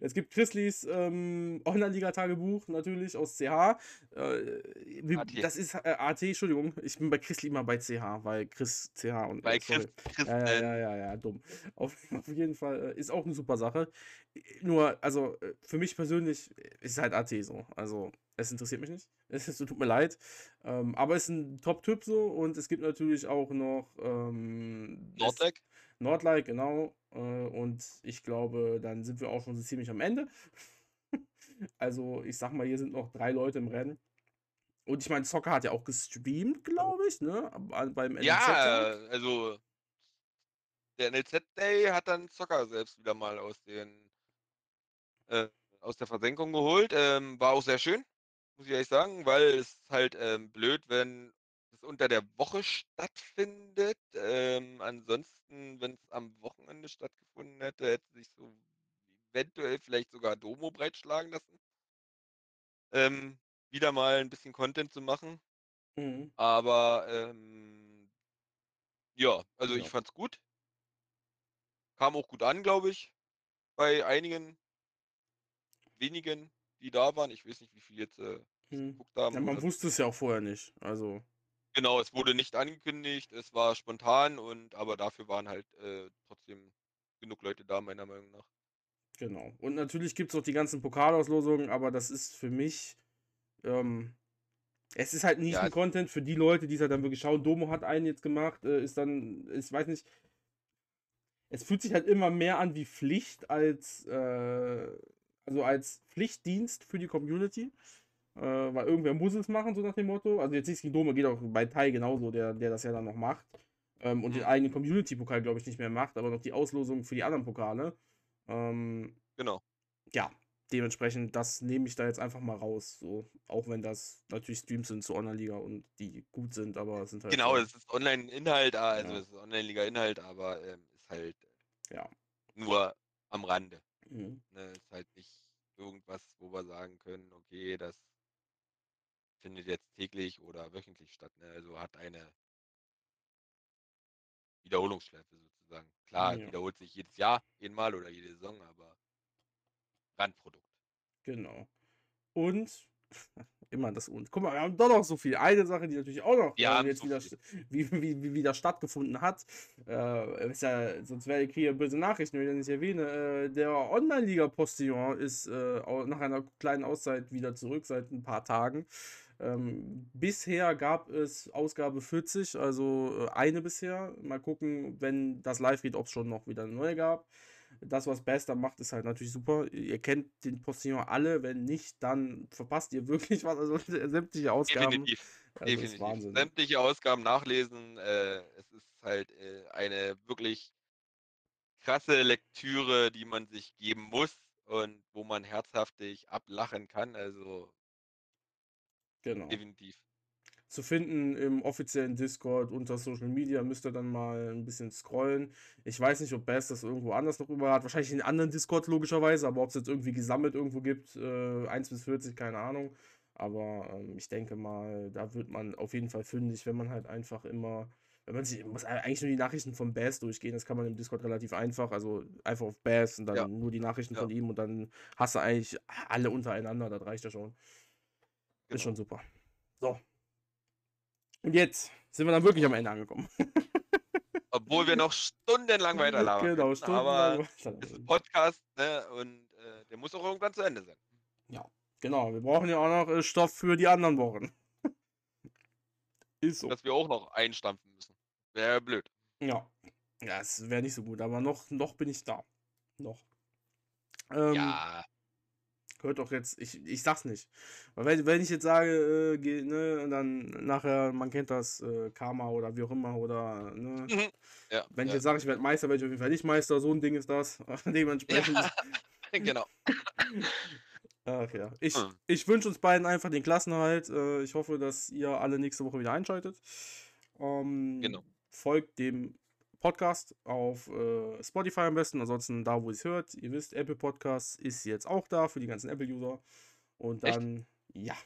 es gibt Chrisleys ähm, Online-Liga-Tagebuch natürlich aus CH. Äh, das ist äh, AT, Entschuldigung, ich bin bei Chrisley immer bei CH, weil Chris CH und. Bei Chris, Chris ja, ja, ja, ja, ja, dumm. Auf, auf jeden Fall äh, ist auch eine super Sache. Nur, also äh, für mich persönlich ist halt AT so. Also es interessiert mich nicht. Es tut mir leid. Ähm, aber es ist ein Top-Typ so und es gibt natürlich auch noch ähm, Nordlike. Nordlike, genau. Äh, und ich glaube, dann sind wir auch schon so ziemlich am Ende. also, ich sag mal, hier sind noch drei Leute im Rennen. Und ich meine, Zocker hat ja auch gestreamt, glaube ich, ne? Beim NLZ. Ja, also der NLZ Day hat dann Zocker selbst wieder mal aus den äh, aus der Versenkung geholt. Ähm, war auch sehr schön muss ich ehrlich sagen, weil es halt ähm, blöd, wenn unter der Woche stattfindet. Ähm, ansonsten, wenn es am Wochenende stattgefunden hätte, hätte sich so eventuell vielleicht sogar Domo breitschlagen lassen. Ähm, wieder mal ein bisschen Content zu machen. Mhm. Aber ähm, ja, also ja. ich fand's gut. Kam auch gut an, glaube ich. Bei einigen wenigen die da waren. Ich weiß nicht, wie viele jetzt äh, hm. geguckt haben. Ja, man wusste es ja auch vorher nicht. Also. Genau, es wurde nicht angekündigt, es war spontan und aber dafür waren halt äh, trotzdem genug Leute da, meiner Meinung nach. Genau. Und natürlich gibt es auch die ganzen Pokalauslosungen, aber das ist für mich. Ähm, es ist halt nicht ja, ein Content für die Leute, die es halt dann wirklich schauen. Domo hat einen jetzt gemacht, äh, ist dann, ich weiß nicht. Es fühlt sich halt immer mehr an wie Pflicht als äh, also als Pflichtdienst für die Community. Äh, weil irgendwer muss es machen, so nach dem Motto. Also jetzt nicht gegen Dome geht auch bei Tai genauso, der, der das ja dann noch macht. Ähm, und mhm. den eigenen Community-Pokal, glaube ich, nicht mehr macht, aber noch die Auslosung für die anderen Pokale. Ähm, genau. Ja, dementsprechend, das nehme ich da jetzt einfach mal raus. So, auch wenn das natürlich Streams sind zur Online-Liga und die gut sind, aber es sind halt. Genau, es ist Online-Inhalt, ah, also ja. es ist Online-Liga-Inhalt, aber ähm, ist halt ja. nur am Rande. Mhm. Ne, ist halt nicht irgendwas, wo wir sagen können, okay, das findet jetzt täglich oder wöchentlich statt. Ne? Also hat eine Wiederholungsschleife sozusagen. Klar, ja. wiederholt sich jedes Jahr, einmal oder jede Saison, aber Randprodukt. Genau. Und immer das und. Guck mal, wir haben doch noch so viel. Eine Sache, die natürlich auch noch ja, äh, jetzt so wieder, wie, wie, wie wieder stattgefunden hat. Äh, ist ja, sonst wäre ich hier böse Nachrichten, wenn ich das nicht erwähne. Äh, der Online-Liga-Postillon ist äh, nach einer kleinen Auszeit wieder zurück, seit ein paar Tagen. Ähm, bisher gab es Ausgabe 40, also äh, eine bisher. Mal gucken, wenn das live geht, ob es schon noch wieder eine neue gab das, was Bester macht, ist halt natürlich super. Ihr kennt den Postillon alle. Wenn nicht, dann verpasst ihr wirklich was. Also sämtliche Ausgaben. Definitiv. Also Definitiv. Wahnsinn. Sämtliche Ausgaben nachlesen. Äh, es ist halt äh, eine wirklich krasse Lektüre, die man sich geben muss und wo man herzhaftig ablachen kann. Also genau. definitiv. zu finden im offiziellen Discord unter Social Media. Müsst ihr dann mal ein bisschen scrollen. Ich weiß nicht, ob Bass das irgendwo anders noch über hat. Wahrscheinlich in anderen Discord logischerweise, aber ob es jetzt irgendwie gesammelt irgendwo gibt, äh, 1 bis 40, keine Ahnung. Aber ähm, ich denke mal, da wird man auf jeden Fall fündig, wenn man halt einfach immer wenn man sich, muss eigentlich nur die Nachrichten von Bass durchgehen, das kann man im Discord relativ einfach, also einfach auf Bass und dann ja. nur die Nachrichten ja. von ihm und dann hast du eigentlich alle untereinander, das reicht ja schon. Genau. Ist schon super. So. Und jetzt sind wir dann wirklich am Ende angekommen. Obwohl wir noch stundenlang weiterlaufen. Genau, stundenlang. Aber es ist ein Podcast, ne? Und äh, der muss auch irgendwann zu Ende sein. Ja, genau. Wir brauchen ja auch noch äh, Stoff für die anderen Wochen. ist so. Dass wir auch noch einstampfen müssen. Wäre blöd. Ja. Ja, es wäre nicht so gut, aber noch, noch bin ich da. Noch. Ähm, ja. Hört doch jetzt, ich, ich sag's nicht. Weil wenn, wenn ich jetzt sage, äh, geh, ne, dann nachher, man kennt das, äh, Karma oder wie auch immer, oder, ne? Mhm. Ja, wenn ja. ich jetzt sage, ich werde Meister, werde ich auf jeden Fall nicht Meister, so ein Ding ist das. Dementsprechend. Ja, genau. Ach ja. Ich, hm. ich wünsche uns beiden einfach den Klassenhalt. Äh, ich hoffe, dass ihr alle nächste Woche wieder einschaltet. Ähm, genau folgt dem Podcast auf äh, Spotify am besten, ansonsten da, wo ihr es hört. Ihr wisst, Apple Podcast ist jetzt auch da für die ganzen Apple-User. Und dann, Echt? ja.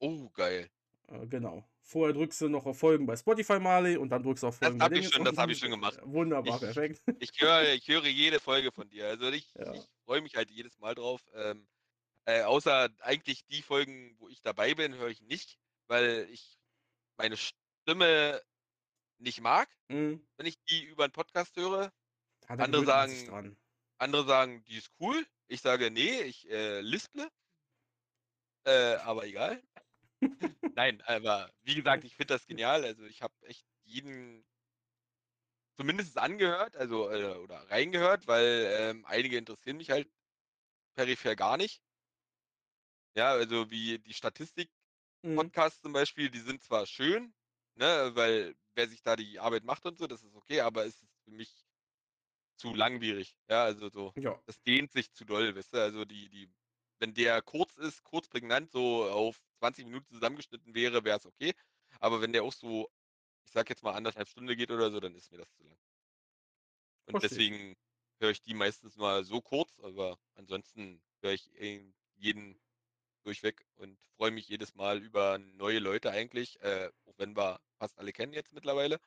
Oh, geil. Äh, genau. Vorher drückst du noch auf Folgen bei Spotify, Marley, und dann drückst du auf Folgen. Das habe ich, schon, das hab ich schon gemacht. Wunderbar, ich, perfekt. Ich höre, ich höre jede Folge von dir. Also ich, ja. ich freue mich halt jedes Mal drauf. Ähm, äh, außer eigentlich die Folgen, wo ich dabei bin, höre ich nicht, weil ich meine Stimme nicht mag, mhm. wenn ich die über einen Podcast höre. Ja, andere sagen, andere sagen, die ist cool. Ich sage, nee, ich äh, lisple. Äh, aber egal. Nein, aber wie gesagt, ich finde das genial. Also ich habe echt jeden zumindest angehört, also äh, oder reingehört, weil ähm, einige interessieren mich halt peripher gar nicht. Ja, also wie die Statistik-Podcasts mhm. zum Beispiel, die sind zwar schön, ne, weil wer sich da die Arbeit macht und so, das ist okay, aber es ist für mich zu langwierig. Ja, also so, ja. das dehnt sich zu doll, weißt du? Also die, die, wenn der kurz ist, kurz prägnant, so auf 20 Minuten zusammengeschnitten wäre, wäre es okay. Aber wenn der auch so, ich sag jetzt mal anderthalb Stunden geht oder so, dann ist mir das zu lang. Und Verstehe. deswegen höre ich die meistens mal so kurz, aber ansonsten höre ich jeden durchweg und freue mich jedes Mal über neue Leute eigentlich, äh, auch wenn wir fast alle kennen jetzt mittlerweile,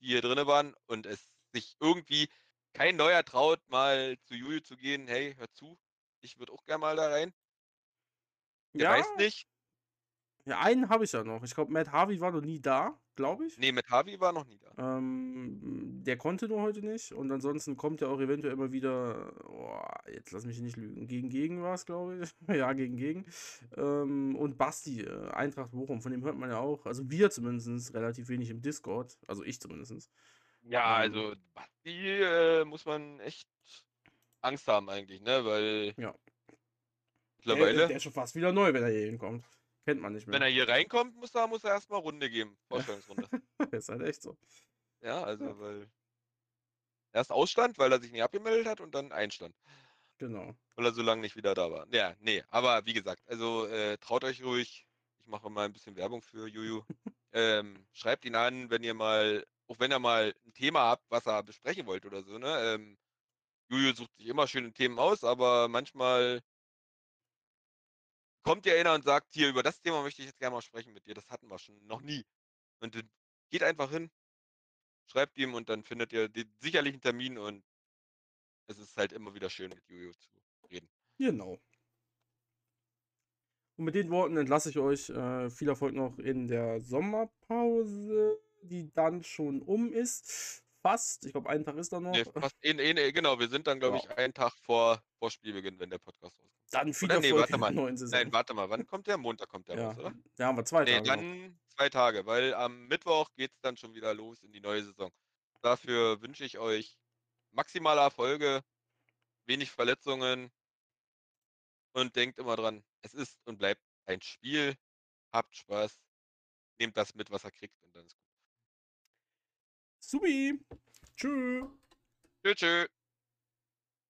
die hier drin waren und es sich irgendwie kein neuer traut, mal zu Juju zu gehen, hey, hör zu, ich würde auch gerne mal da rein. Der ja. weiß nicht, ja, einen habe ich ja noch. Ich glaube, Matt Harvey war noch nie da, glaube ich. Nee, Matt Harvey war noch nie da. Ähm, der konnte nur heute nicht. Und ansonsten kommt er auch eventuell immer wieder. Oh, jetzt lass mich nicht lügen. Gegen Gegen war es, glaube ich. ja, gegen Gegen. Ähm, und Basti, äh, Eintracht Bochum, von dem hört man ja auch. Also wir zumindest relativ wenig im Discord. Also ich zumindest. Ja, ähm, also Basti äh, muss man echt Angst haben eigentlich, ne? Weil. Ja. Mittlerweile. Der, der ist schon fast wieder neu, wenn er hier hinkommt. Kennt man nicht mehr. Wenn er hier reinkommt, muss er, muss er erstmal Runde geben. Vorstellungsrunde. ist halt echt so. Ja, also, ja. weil. Erst Ausstand, weil er sich nicht abgemeldet hat und dann Einstand. Genau. Weil er so lange nicht wieder da war. Ja, nee, aber wie gesagt, also äh, traut euch ruhig. Ich mache mal ein bisschen Werbung für Juju. ähm, schreibt ihn an, wenn ihr mal, auch wenn ihr mal ein Thema habt, was er besprechen wollt oder so, ne? Ähm, Juju sucht sich immer schöne Themen aus, aber manchmal kommt ja einer und sagt, hier, über das Thema möchte ich jetzt gerne mal sprechen mit dir. Das hatten wir schon noch nie. Und geht einfach hin, schreibt ihm und dann findet ihr sicherlich einen Termin und es ist halt immer wieder schön, mit Jojo zu reden. Genau. Und mit den Worten entlasse ich euch. Äh, viel Erfolg noch in der Sommerpause, die dann schon um ist. Fast. Ich glaube, einen Tag ist da noch. Nee, fast, in, in, genau, wir sind dann, glaube ich, einen Tag vor, vor Spielbeginn, wenn der Podcast rauskommt. Dann viel Oder, nee, warte mal. Nein, warte mal. Wann kommt der? Montag kommt der ja. raus, oder? Ja, haben wir zwei nee, Tage. dann noch. zwei Tage, weil am Mittwoch geht es dann schon wieder los in die neue Saison. Dafür wünsche ich euch maximale Erfolge, wenig Verletzungen und denkt immer dran, es ist und bleibt ein Spiel. Habt Spaß, nehmt das mit, was er kriegt und dann ist gut. Subi. Tschö. Tschö, tschö.